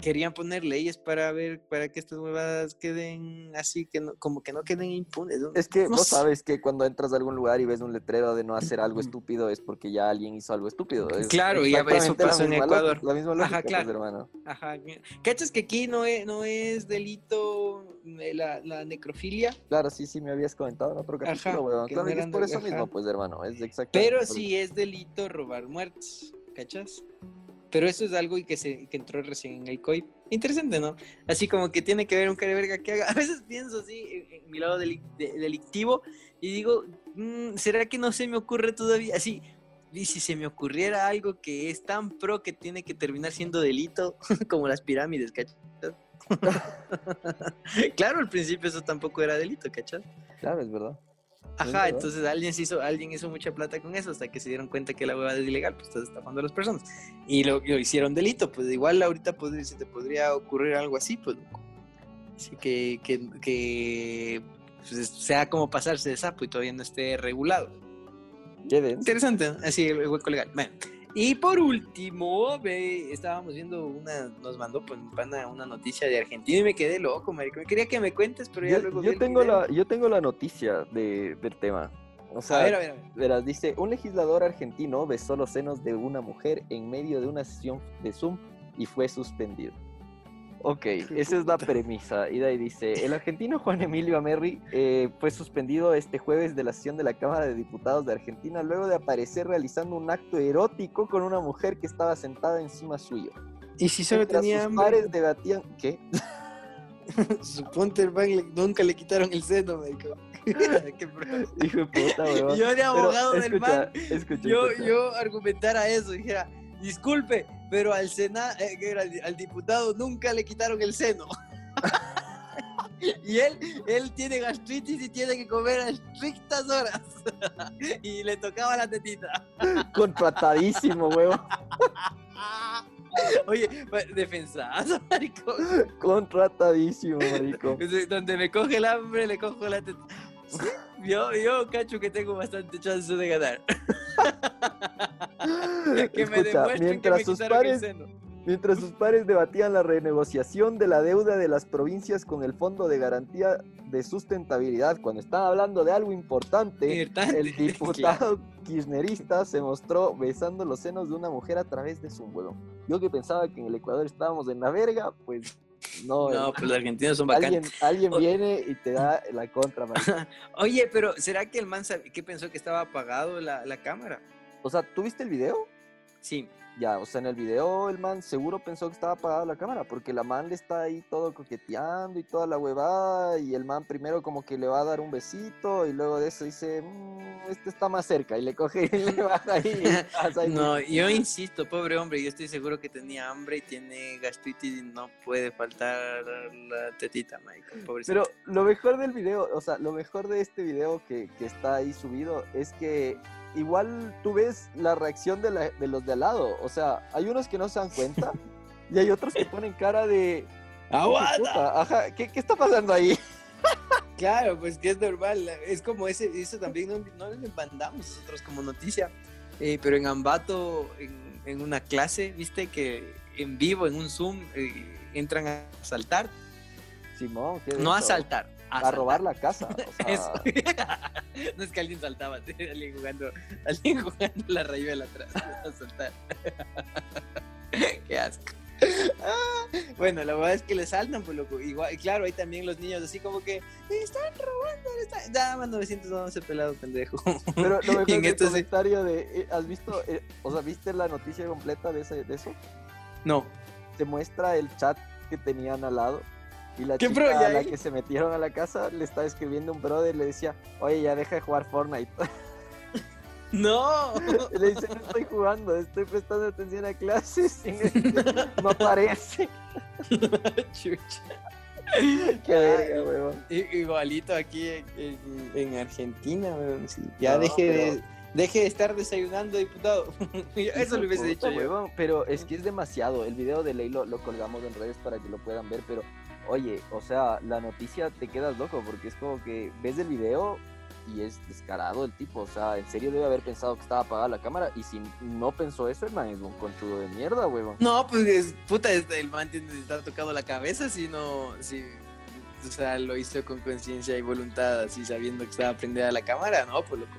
querían poner leyes para ver, para que estas huevadas queden así, que no, como que no queden impunes. Es que No vos sé. sabes que cuando entras a algún lugar y ves un letrero de no hacer algo estúpido es porque ya alguien hizo algo estúpido. Es Claro, y eso pasó en Ecuador. La misma lógica, Ajá, pues, claro. hermano. Ajá. ¿Cachas que aquí no es, no es delito eh, la, la necrofilia? Claro, sí, sí, me habías comentado en otro Ajá, capítulo, que Claro, no es por eso ajá. mismo, pues, hermano. Es exactamente. Pero sí es delito robar muertos, ¿cachas? Pero eso es algo y que, se, que entró recién en el COIP. Interesante, ¿no? Así como que tiene que ver un cara de verga que haga. <laughs> A veces pienso así en, mi lado deli- de- delictivo y digo, mm, ¿será que no se me ocurre todavía? Así, y si se me ocurriera algo que es tan pro que tiene que terminar siendo delito, <laughs> como las pirámides, ¿cachas? <laughs> claro, al principio eso tampoco era delito, ¿cachas? Claro, es verdad. Ajá, entonces alguien se hizo, alguien hizo mucha plata con eso hasta que se dieron cuenta que la hueva es ilegal, pues estás estafando a las personas. Y lo, lo hicieron delito, pues igual ahorita podría- se te podría ocurrir algo así, pues. loco. Así que, que, que pues, sea como pasarse de sapo y todavía no esté regulado. Interesante, ¿no? así el hueco legal. Bueno, y por último, ve, estábamos viendo una, nos mandó pues, pana una noticia de Argentina y me quedé loco, marico. Quería que me cuentes, pero ya Yo, luego yo tengo la, yo tengo la noticia de, del tema. O sea, A ver, a ver, a ver. verás, dice, un legislador argentino besó los senos de una mujer en medio de una sesión de Zoom y fue suspendido. Ok, <laughs> esa es la premisa. Y de ahí dice, el argentino Juan <laughs> Emilio Amerri eh, fue suspendido este jueves de la sesión de la Cámara de Diputados de Argentina luego de aparecer realizando un acto erótico con una mujer que estaba sentada encima suyo. Y si solo Mientras tenía sus hambre, pares debatían... ¿Qué? <laughs> Suponte el le- nunca le quitaron el seno, pro- Hijo de puta, weón. yo de Pero abogado del escucha, escucha, yo, escucha. yo argumentara eso, dijera, disculpe, pero al sena, eh, al, al diputado nunca le quitaron el seno. <laughs> y él, él tiene gastritis y tiene que comer a estrictas horas. <laughs> y le tocaba la tetita. Contratadísimo, weón. <laughs> Oye, defensazo, marico. Contratadísimo, marico. Donde me coge el hambre, le cojo la teta. Sí, yo, yo cacho que tengo bastante chance de ganar. <laughs> que me Escucha, demuestren que mientras me sus el pares, seno. mientras sus pares debatían la renegociación de la deuda de las provincias con el Fondo de Garantía de Sustentabilidad, cuando están hablando de algo importante, Importante, el <laughs> diputado kirchnerista se mostró besando los senos de una mujer a través de su huevo. Yo que pensaba que en el Ecuador estábamos en la verga, pues no. No, pues los argentinos son bacanes. alguien viene y te da la contra. <laughs> Oye, pero ¿será que el man sab- que pensó que estaba apagado la, la cámara? O sea, ¿tú viste el video? Sí. ya, o sea, en el video el man seguro pensó que estaba apagada la cámara, porque la man le está ahí todo coqueteando y toda la huevada, y el man primero como que le va a dar un besito, y luego de eso dice, "Mm, este está más cerca, y le coge y <laughs> le baja ahí. y <laughs> pasa ahí. No, yo insisto, pobre hombre, yo estoy seguro que tenía hambre y tiene gastritis y no puede faltar la tetita, Michael. Pobrecito. Pero lo mejor del video, o sea, lo mejor de este video que, que está ahí subido es que igual tú ves la reacción de, la- de los de al lado. O sea, hay unos que no se dan cuenta <laughs> y hay otros que ponen cara de. ¡Aguanta! "Puta, Ajá, ¿qué, qué está pasando ahí? <laughs> Claro, pues que es normal. Es como ese, eso también no, no lo mandamos nosotros como noticia. Eh, pero en Ambato, en, en una clase, viste que en vivo, en un Zoom, eh, entran a asaltar. Simón, ¿qué de No a eso? asaltar, a, A robar la casa. O <laughs> sea, Eso. <laughs> no es que alguien saltaba, <laughs> alguien jugando, alguien jugando la rayuela atrás. A saltar. Qué asco. Ah, bueno, la verdad es que le saltan, pues loco. Igual, y claro, hay también los niños así como que están robando. Están... Dame 911 pelado pendejo. Pero lo mejor esto sí. comentario de. eh, ¿Has visto? eh, o sea, ¿viste la noticia completa de, ese, de eso? No. Te muestra el chat que tenían al lado. Y la ¿Qué chica a la que se metieron a la casa le estaba escribiendo un brother y le decía, oye, ya deja de jugar Fortnite. <laughs> No. Y le dice, no estoy jugando, estoy prestando atención a clases. <laughs> <laughs> No parece. Chucha. Qué verga, weón. Igualito aquí en, en- en Argentina, weón, sí. Ya No, deje, de, deje de estar desayunando, diputado. Eso lo hubiese dicho yo. huevón, Pero es que es demasiado. El video de Ley lo, lo colgamos en redes para que lo puedan ver. Pero, oye, o sea, la noticia te quedas loco porque es como que ves el video y es descarado el tipo. O sea, en serio debe haber pensado que estaba apagada la cámara. Y si no pensó eso, el man es un conchudo de mierda, huevón. No, pues es, puta, el man tiene que estar tocado la cabeza si no, si, o sea, lo hizo con conciencia y voluntad, así sabiendo que estaba prendida la cámara, no, pues loco.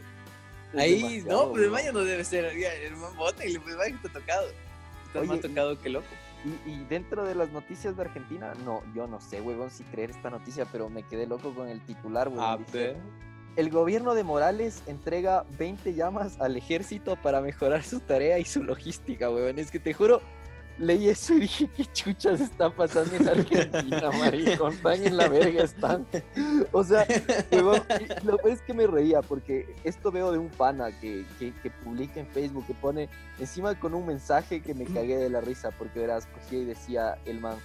Ahí, no, pues el man ya no debe ser, el man bota y le pues man está tocado. Está Oye, más tocado que loco. Y, y dentro de las noticias de Argentina, no, yo no sé, huevón, si creer esta noticia, pero me quedé loco con el titular, huevón. Dice, El gobierno de Morales entrega 20 llamas al ejército para mejorar su tarea y su logística, weón. Es que te juro, leí eso y dije, ¿qué chuchas está pasando en Argentina, <laughs> maricón? Están en la verga, están. O sea, lo peor es que me reía porque esto veo de un pana que, que, que publica en Facebook, que pone encima con un mensaje que me cagué de la risa porque verás, cogía y decía el man.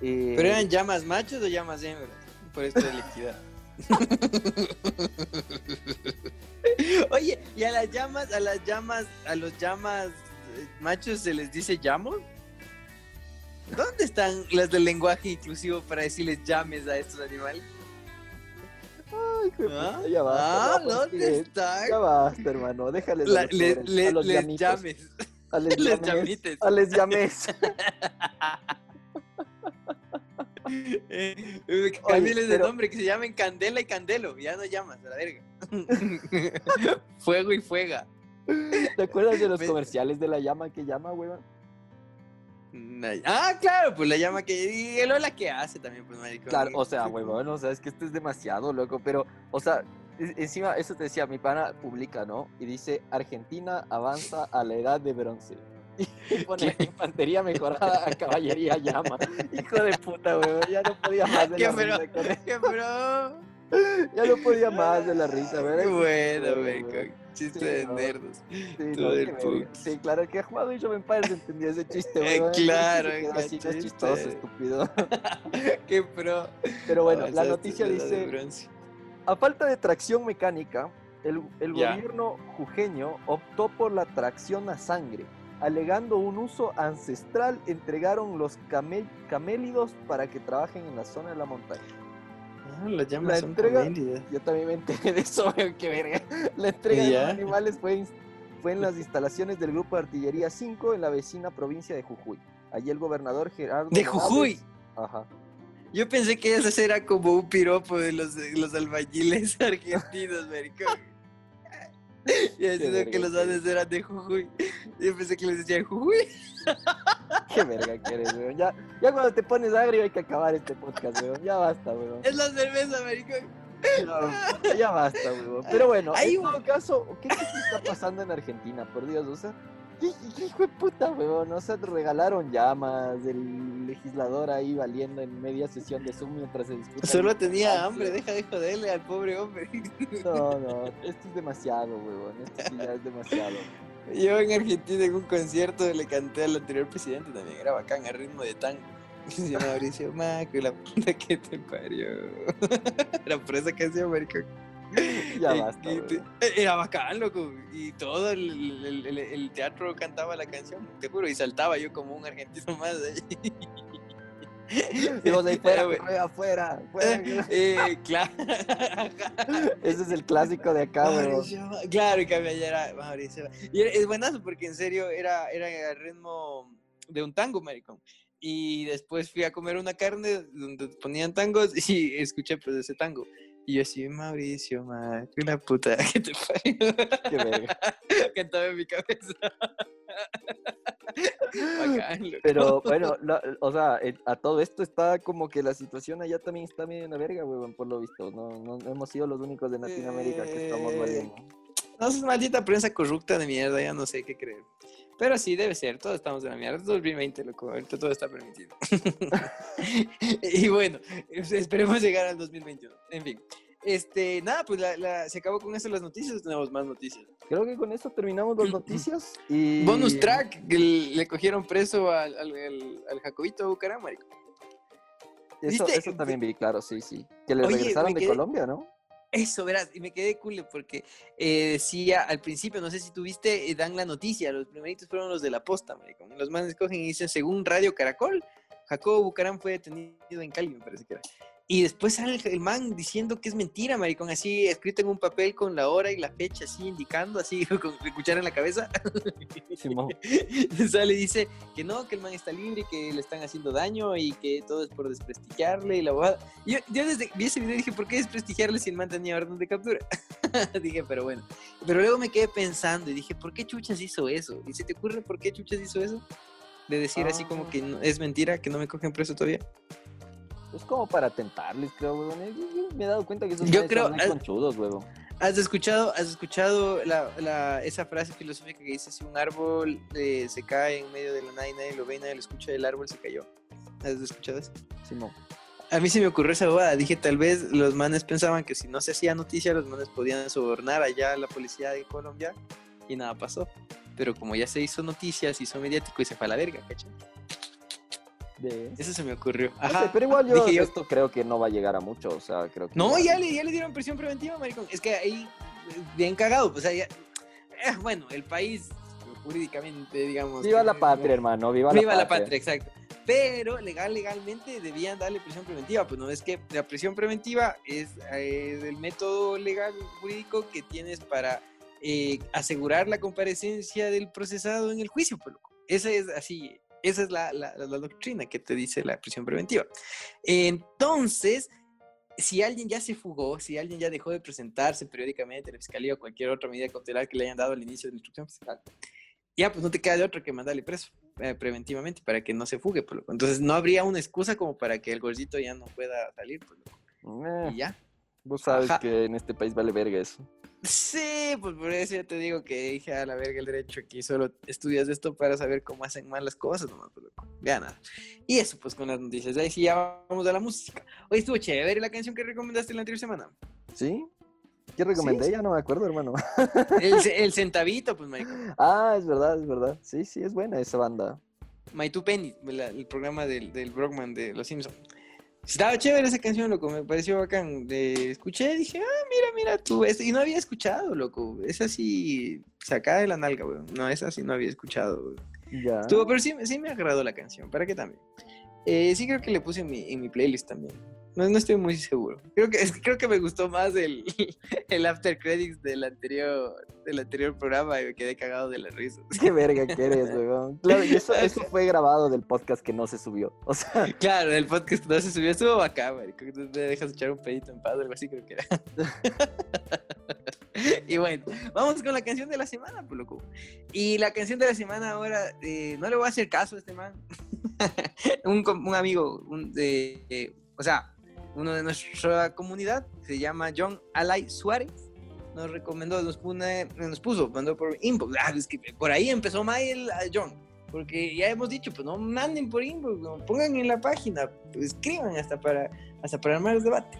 eh, ¿Pero eran llamas machos o llamas hembras? Por esto de la equidad. <laughs> Oye, ¿y a las llamas, a las llamas, a los llamas eh, machos se les dice llamos? ¿Dónde están las del lenguaje inclusivo para decirles llames a estos animales? Ay, de ¿Ah? puta, ya basta, Ah, ¿dónde están? Ya basta, hermano, déjales a La- los le- pobres, le- a los les llames. a les <laughs> les llames, a les llames. <laughs> Eh, de pero- nombre, que se llamen Candela y Candelo. Ya no llamas, a la verga. <laughs> Fuego y fuega. ¿Te acuerdas de los comerciales de la llama que llama, weón? Ah, claro, pues la llama que. Y el hola que hace también, pues, maricón. Claro, o sea, weón, o sea, es que esto es demasiado loco, pero, o sea, encima, eso te decía, mi pana publica, ¿no? Y dice, Argentina avanza a la edad de bronce. <laughs> Y pone infantería mejorada a caballería llama. <laughs> Hijo de puta, weón, ya no podía más de ¿Qué, la risa con. ¡Qué bro! <laughs> Ya no podía más de la risa, weón. Bueno, weón. Chiste Sí, de no. nerdos. Sí, no, claro, el que ha jugado Age of Empires entendía ese chiste, Eh, weón. claro, así, no es chiste. chistoso, estúpido. <laughs> ¡Qué pro! Pero bueno, la noticia de la de dice, a falta de tracción mecánica, el, gobierno jujeño optó por la tracción a sangre. Alegando un uso ancestral, entregaron los camel- camélidos para que trabajen en la zona de la montaña. Ah, las llamas La son entrega-. Yo también me enteré de eso, <laughs> qué verga. La entrega de los animales fue, fue en las instalaciones del Grupo de Artillería 5 en la vecina provincia de Jujuy. Allí el gobernador Gerardo... ¿De Jujuy? Ajá. Yo pensé que ese era como un piropo de los, de los albañiles <laughs> argentinos, maricón. Y diciendo que los Andes eran de Jujuy. Yo pensé que les decían Jujuy. <laughs> <laughs> Qué verga que eres, weón. Ya, ya cuando te pones agrio hay que acabar este podcast, weón. Ya basta, weón. Es la cerveza, maricón. Ya, ya basta, weón. Pero bueno, Hay en un- todo caso, ¿qué, qué está pasando en Argentina? Por Dios, o sea, ¿Qué, hijo de puta, weón? O sea, te regalaron llamas, el legislador ahí valiendo en media sesión de Zoom mientras se discute. Solo tenía hambre, deja de joderle al pobre hombre. No, no, esto es demasiado, weón. Esto sí ya es demasiado. Yo en Argentina en un concierto le canté al anterior presidente también, era bacán, a ritmo de tango. <laughs> Se llama Mauricio Macri, la puta que te parió. Era por esa canción, maricón. Ya basta, y-. Era bacán, loco. Y todo el, el- el- el teatro cantaba la canción, te juro, y saltaba yo como un argentino más ahí. <laughs> <laughs> Y vos ahí fuera, perreo, afuera, fuera. <laughs> Eh, <laughs> claro. Ese es el clásico de acá, Ma- Claro, y allá era Mauricio. Ma- Y era- es buenazo porque en serio era, era el ritmo de un tango, maricón. Y después fui a comer una carne donde ponían tangos y escuché pues ese tango. Y yo así, Mauricio, ma, <laughs> <laughs> que la puta que te parió. Qué verga. Cantaba en mi cabeza. <laughs> Bacán. Pero bueno, la- o sea, a todo esto está como que la situación allá también está medio en la verga, weón, por lo visto. No, no, no hemos sido los únicos de Latinoamérica que estamos Eh, valiendo. No, es maldita prensa corrupta de mierda, ya no sé qué creer. Pero sí, debe ser, todos estamos en la mierda. Es 2020, loco, ahorita todo está permitido. <laughs> y bueno, es- esperemos llegar al 2021. En fin, este, nada, pues la- la- se acabó con eso las noticias, tenemos más noticias. Creo que con esto terminamos las noticias y... Bonus track, que le cogieron preso al, al, al, al Jacobito Bucaram, marico. Eso, eso también vi, claro, sí, sí. Que le Oye, regresaron de quedé- Colombia, ¿no? Eso, verás, y me quedé cool porque eh, decía al principio, no sé si tuviste, eh, dan la noticia, los primeritos fueron los de la posta, maricón. Los manes cogen y dicen, según Radio Caracol, Jacobo Bucaram fue detenido en Cali, me parece que era. Y después sale el, man diciendo que es mentira, maricón, así escrito en un papel con la hora y la fecha, así indicando, así <laughs> con el cuchara en la cabeza. <laughs> Simón. <laughs> sale y dice que no, que el man está libre, que le están haciendo daño y que todo es por desprestigiarle y la bobada. Yo, yo desde vi ese video dije, ¿por qué desprestigiarle si el man tenía orden de captura? dije, pero bueno. Pero luego me quedé pensando y dije, ¿por qué Chuchas hizo eso? ¿Y se te ocurre por qué Chuchas hizo eso? De decir así como Ah. que no- es mentira, que no me cogen preso todavía. Es como para tentarles, creo, weón. Me he dado cuenta que esos Yo creo- son ah, conchudos, weón. ¿Has escuchado, has escuchado la, la- esa frase filosófica que dice, si un árbol eh, se cae en medio de la nada y nadie lo ve y nadie lo escucha, el árbol se cayó? ¿Has escuchado eso? Simón. A mí se me ocurrió esa bobada. Dije, tal vez los manes pensaban que si no se hacía noticia, los manes podían sobornar allá a la policía de Colombia y nada pasó. Pero como ya se hizo noticia, se hizo mediático y se fue a la verga, ¿cachai? De... Eso se me ocurrió. No sé, Ajá. pero igual yo, Dije yo, esto creo que no va a llegar a mucho, o sea, creo que... no, ya le, ya le dieron prisión preventiva, maricón. Es que ahí, bien cagado, pues eh, bueno, el país jurídicamente, digamos. Viva que- la patria, hermano, viva, Viva la la patria, exacto. Pero legal, legalmente debían darle prisión preventiva. Pues no es que la prisión preventiva es, el método legal jurídico que tienes para eh, asegurar la comparecencia del procesado en el juicio. Pues, loco. Esa es así, esa es la, la- la doctrina que te dice la prisión preventiva. Entonces, si alguien ya se fugó, si alguien ya dejó de presentarse periódicamente a la fiscalía o cualquier otra medida cautelar que le hayan dado al inicio de la instrucción fiscal, ya pues no te queda de otra que mandarle preso eh, preventivamente para que no se fugue. Pues, loco. Entonces no habría una excusa como para que el gordito ya no pueda salir. Pues, loco. Eh, Y ya. vos sabes Ajá. que en este país vale verga eso. Sí, pues por eso ya te digo que dije a la verga el derecho aquí solo estudias esto para saber cómo hacen mal las cosas nomás, pues loco. Ya nada. Y eso pues con las noticias. Ahí sí ya vamos a la música. Hoy estuvo chévere la canción que recomendaste la anterior semana. ¿Sí? ¿Qué recomendé? sí. Ya no me acuerdo, hermano. El, ce- <laughs> el centavito, pues marico. ah, es verdad, es verdad. Sí, sí, es buena esa banda. My Two Penny, la- el programa del, del Brockman de Los Simpsons. Estaba chévere esa canción, loco, me pareció bacán. De, escuché, dije, ah, mira, mira tú, es- y no había escuchado, loco. Es así, sacada de la nalga, weón. No, esa sí no había escuchado, weón. Ya. Estuvo, pero sí, sí me agradó la canción, ¿para qué también? Eh, sí creo que le puse en mi, en mi playlist también. No, no estoy muy seguro. Creo que, es que creo que me gustó más el, <laughs> el after credits del anterior, del anterior programa y me quedé cagado de la risa. <laughs> Qué verga que eres, weón. Claro, y eso, eso <laughs> fue grabado del podcast que no se subió. O sea, Claro, el podcast que no se subió estuvo bacán, marico. Tú te dejas echar un pedito en paz, algo así creo que era. y bueno, vamos con la canción de la semana, pues loco. Y la canción de la semana ahora, eh, no le voy a hacer caso a este man. un, un amigo, un de, eh, o sea, uno de nuestra comunidad, se llama John Alay Suárez. nos recomendó, nos, pone, nos puso, mandó por inbox. Ah, es que por ahí empezó Mael a John. Porque ya hemos dicho, pues no manden por inbox, no, pongan en la página, pues, escriban hasta para, hasta para armar el debate.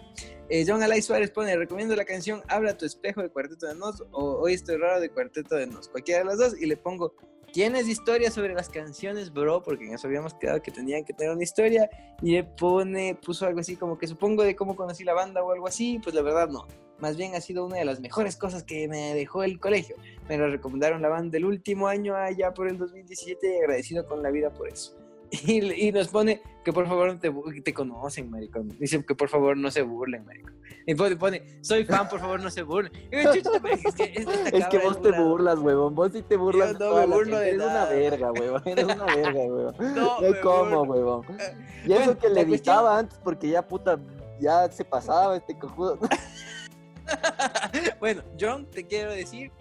Eh, John Alay Suárez pone, recomiendo la canción Habla tu espejo de Cuarteto de Nos o Hoy estoy raro de Cuarteto de Nos, cualquiera de las dos, y le pongo ¿Tienes historia sobre las canciones, bro? Porque eso habíamos quedado que tenían que tener una historia. Y le pone, puso algo así como que supongo de cómo conocí la banda o algo así. Pues la verdad no. Más bien ha sido una de las mejores cosas que me dejó el colegio. Me lo recomendaron la banda del último año allá por el 2017 y agradecido con la vida por eso. Y, nos pone que por favor no te, te conocen, maricón. Dice que por favor no se burlen, maricón. Y pone, soy fan, por favor no se burlen. es que, es que vos te burlas, huevón. Vos sí te burlas. Yo no me burlo de Eres nada. una verga, huevón. Eres una verga, huevón. <laughs> No, No burlo. huevón. Y eso bueno, que le la cuestión- editaba antes porque ya puta, ya se pasaba este cojudo. <laughs> bueno, John, te quiero decir,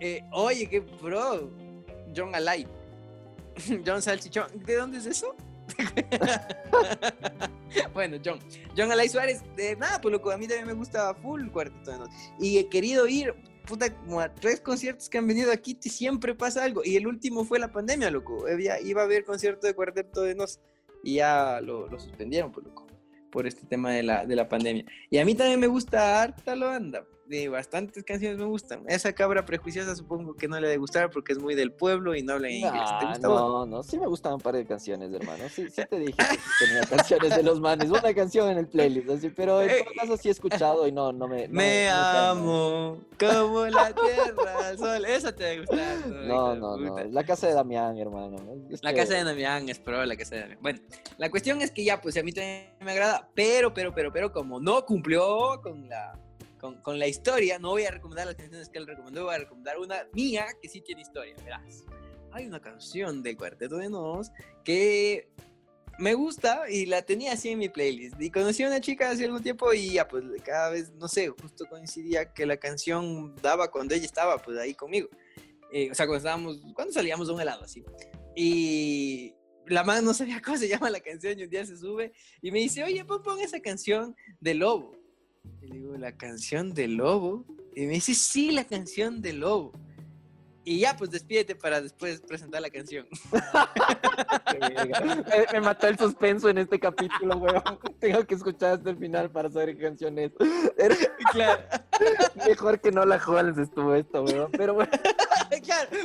eh, oye, qué pro, John Alay, <laughs> John Salchichón, ¿de dónde es eso? <laughs> bueno, John, John Alay Suárez, de nada, pues loco, a mí también me gusta full Cuarteto de Nos, y he querido ir, puta, como a tres conciertos que han venido aquí, siempre pasa algo, y el último fue la pandemia, loco, iba a haber concierto de Cuarteto de Nos, y ya lo, lo suspendieron, pues loco, por este tema de la, de la pandemia. Y a mí también me gusta harta la banda. De bastantes canciones me gustan. Esa cabra prejuiciosa supongo que no le debe gustar porque es muy del pueblo y no habla inglés. No, no, sí me gustan un par de canciones, hermano. Sí, sí te dije que tenía canciones de los manes, una canción en el playlist, así, pero en todo caso sí he escuchado y no, no me. no- Me no amo como la tierra al sol. Esa te debe gustar. No, de no, no, la casa de Damián, hermano. Es La casa de Damián es pro, la casa de Damián. Bueno, la cuestión es que ya, pues a mí también me agrada, pero, pero, pero, pero, como no cumplió con la, con, con la historia, no voy a recomendar las canciones que él recomendó, voy a recomendar una mía que sí tiene historia, verás. Hay una canción de Cuarteto de Nos que me gusta y la tenía así en mi playlist. Y conocí a una chica hace algún tiempo y ya, pues cada vez, no sé, justo coincidía que la canción daba cuando ella estaba, pues ahí conmigo. Eh, o sea, cuando estábamos, cuando salíamos de un helado así. Y la man no sabía cómo se llama la canción y un día se sube y me dice, oye, pon esa canción de Lobo. Y le digo, ¿la canción de Lobo? Y me dice, sí, la canción de Lobo. Y ya, pues despídete para después presentar la canción. <laughs> Me, me mató el suspenso en este capítulo, weón. Tengo que escuchar hasta el final para saber qué canción es. Era <laughs> claro, mejor que no la Holmes estuvo esto, weón. Pero bueno,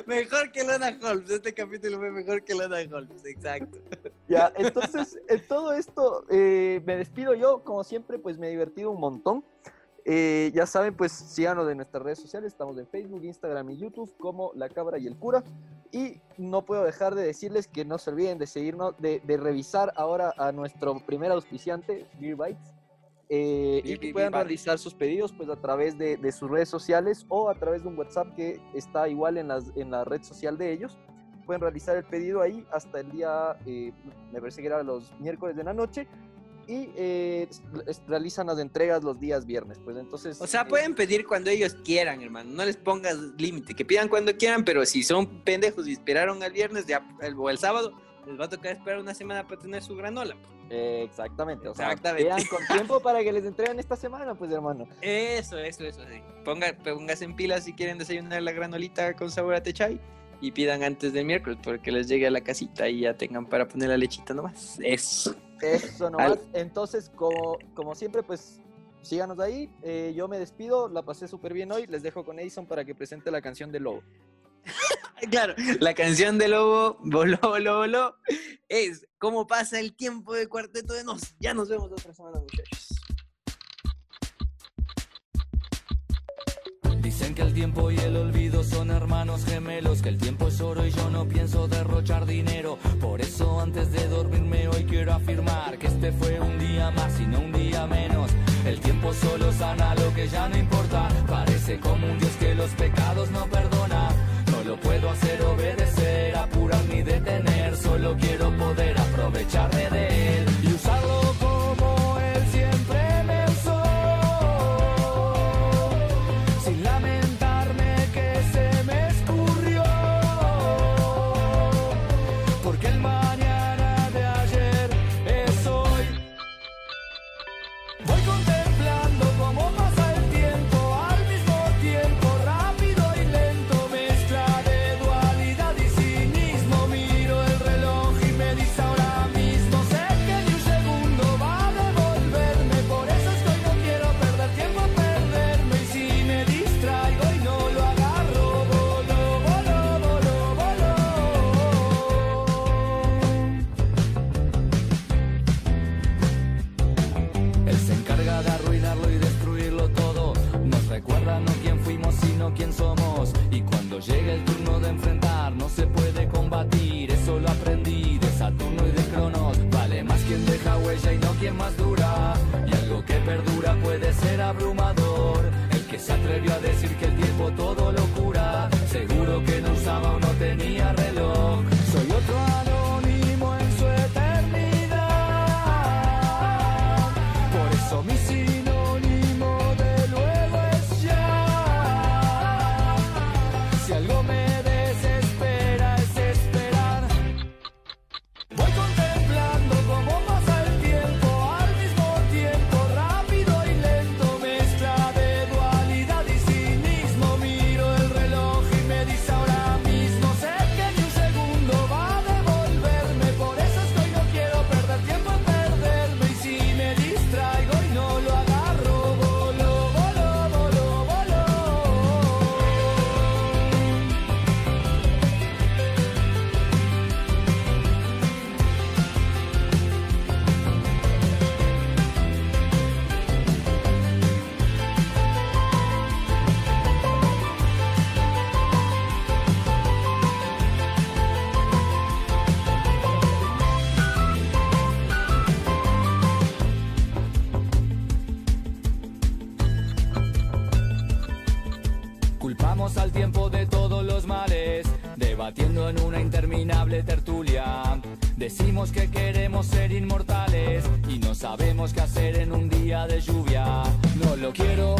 mejor que Lana Holmes. Este capítulo fue mejor que Lana Holmes, exacto. ya, entonces, en todo esto, eh, me despido yo. Como siempre, pues me he divertido un montón. Eh, ya saben, pues síganos de nuestras redes sociales. Estamos en Facebook, Instagram y YouTube como La Cabra y el Cura. Y no puedo dejar de decirles que no se olviden de seguirnos, de, de revisar ahora a nuestro primer auspiciante, Beer Bites. Eh, y que puedan realizar sus pedidos pues a través de, de sus redes sociales o a través de un WhatsApp que está igual en, las, en la red social de ellos. Pueden realizar el pedido ahí hasta el día, eh, me parece que era los miércoles de la noche y eh, realizan las entregas los días viernes. Pues entonces... O sea, eh, pueden pedir cuando ellos quieran, hermano. No les pongas límite. Que pidan cuando quieran, pero si son pendejos y esperaron al viernes el, o el sábado, les va a tocar esperar una semana para tener su granola. Eh, exactamente, o sea, Exactamente. vean con <laughs> tiempo para que les entreguen esta semana, pues hermano. Eso, eso, eso. Sí. Ponga, pónganse en pilas si quieren desayunar la granolita con sabor a techay y pidan antes del miércoles porque les llegue a la casita y ya tengan para poner la lechita nomás. Eso. Eso <laughs> nomás. Entonces, como, como siempre, pues síganos ahí. Eh, yo me despido, la pasé súper bien hoy. Les dejo con Edison para que presente la canción de Lobo. Claro, la canción de Lobo, Voló, Voló, Voló, es cómo pasa el tiempo de Cuarteto de Nos. Ya nos vemos otra semana, muchachos. Dicen que el tiempo y el olvido son hermanos gemelos, que el tiempo es oro y yo no pienso derrochar dinero. Por eso antes de dormirme hoy quiero afirmar que este fue un día más y no un día menos. El tiempo solo sana lo que ya no importa. Parece como un Dios que los pecados no perdona. Lo puedo hacer obedecer, apurar ni detener. Solo quiero poder aprovecharme de él Y cuando llega el turno de enfrentar, no se puede combatir. Eso lo aprendí de Saturno y de Cronos. Vale más quien deja huella y no quien más dura. Y algo que perdura puede ser abrumador. El que se atrevió a decir que el tiempo todo lo Decimos que queremos ser inmortales y no sabemos qué hacer en un día de lluvia. No lo quiero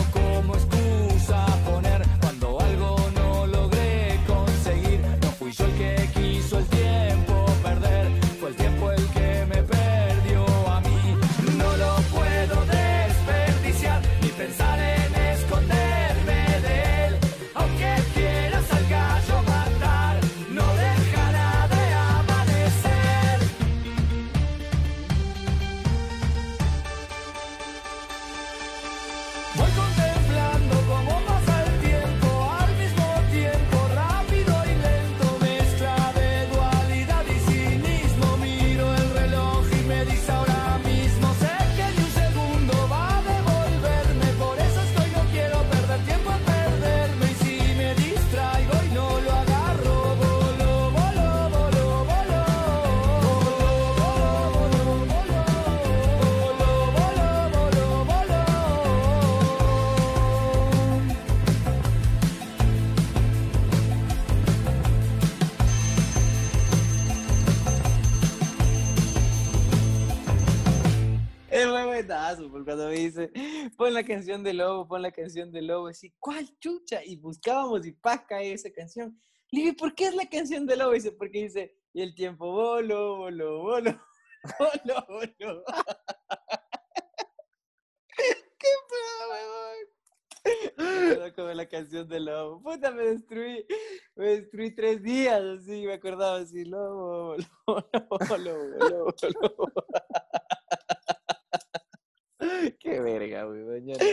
la canción de Lobo, pon la canción de Lobo, así, ¿cuál chucha? Y buscábamos y pa, cae esa canción. Le dije, ¿por qué es la canción de Lobo? Y dice, porque dice, y el tiempo, bolo, bolo, bolo, bolo, bolo. ¡Qué weón! Como la canción de Lobo. Puta, me destruí, me destruí tres días, así, me acordaba así, Lobo, Lobo, Lobo, Lobo, Lobo, Lobo. <laughs> Qué verga, güey. mañana.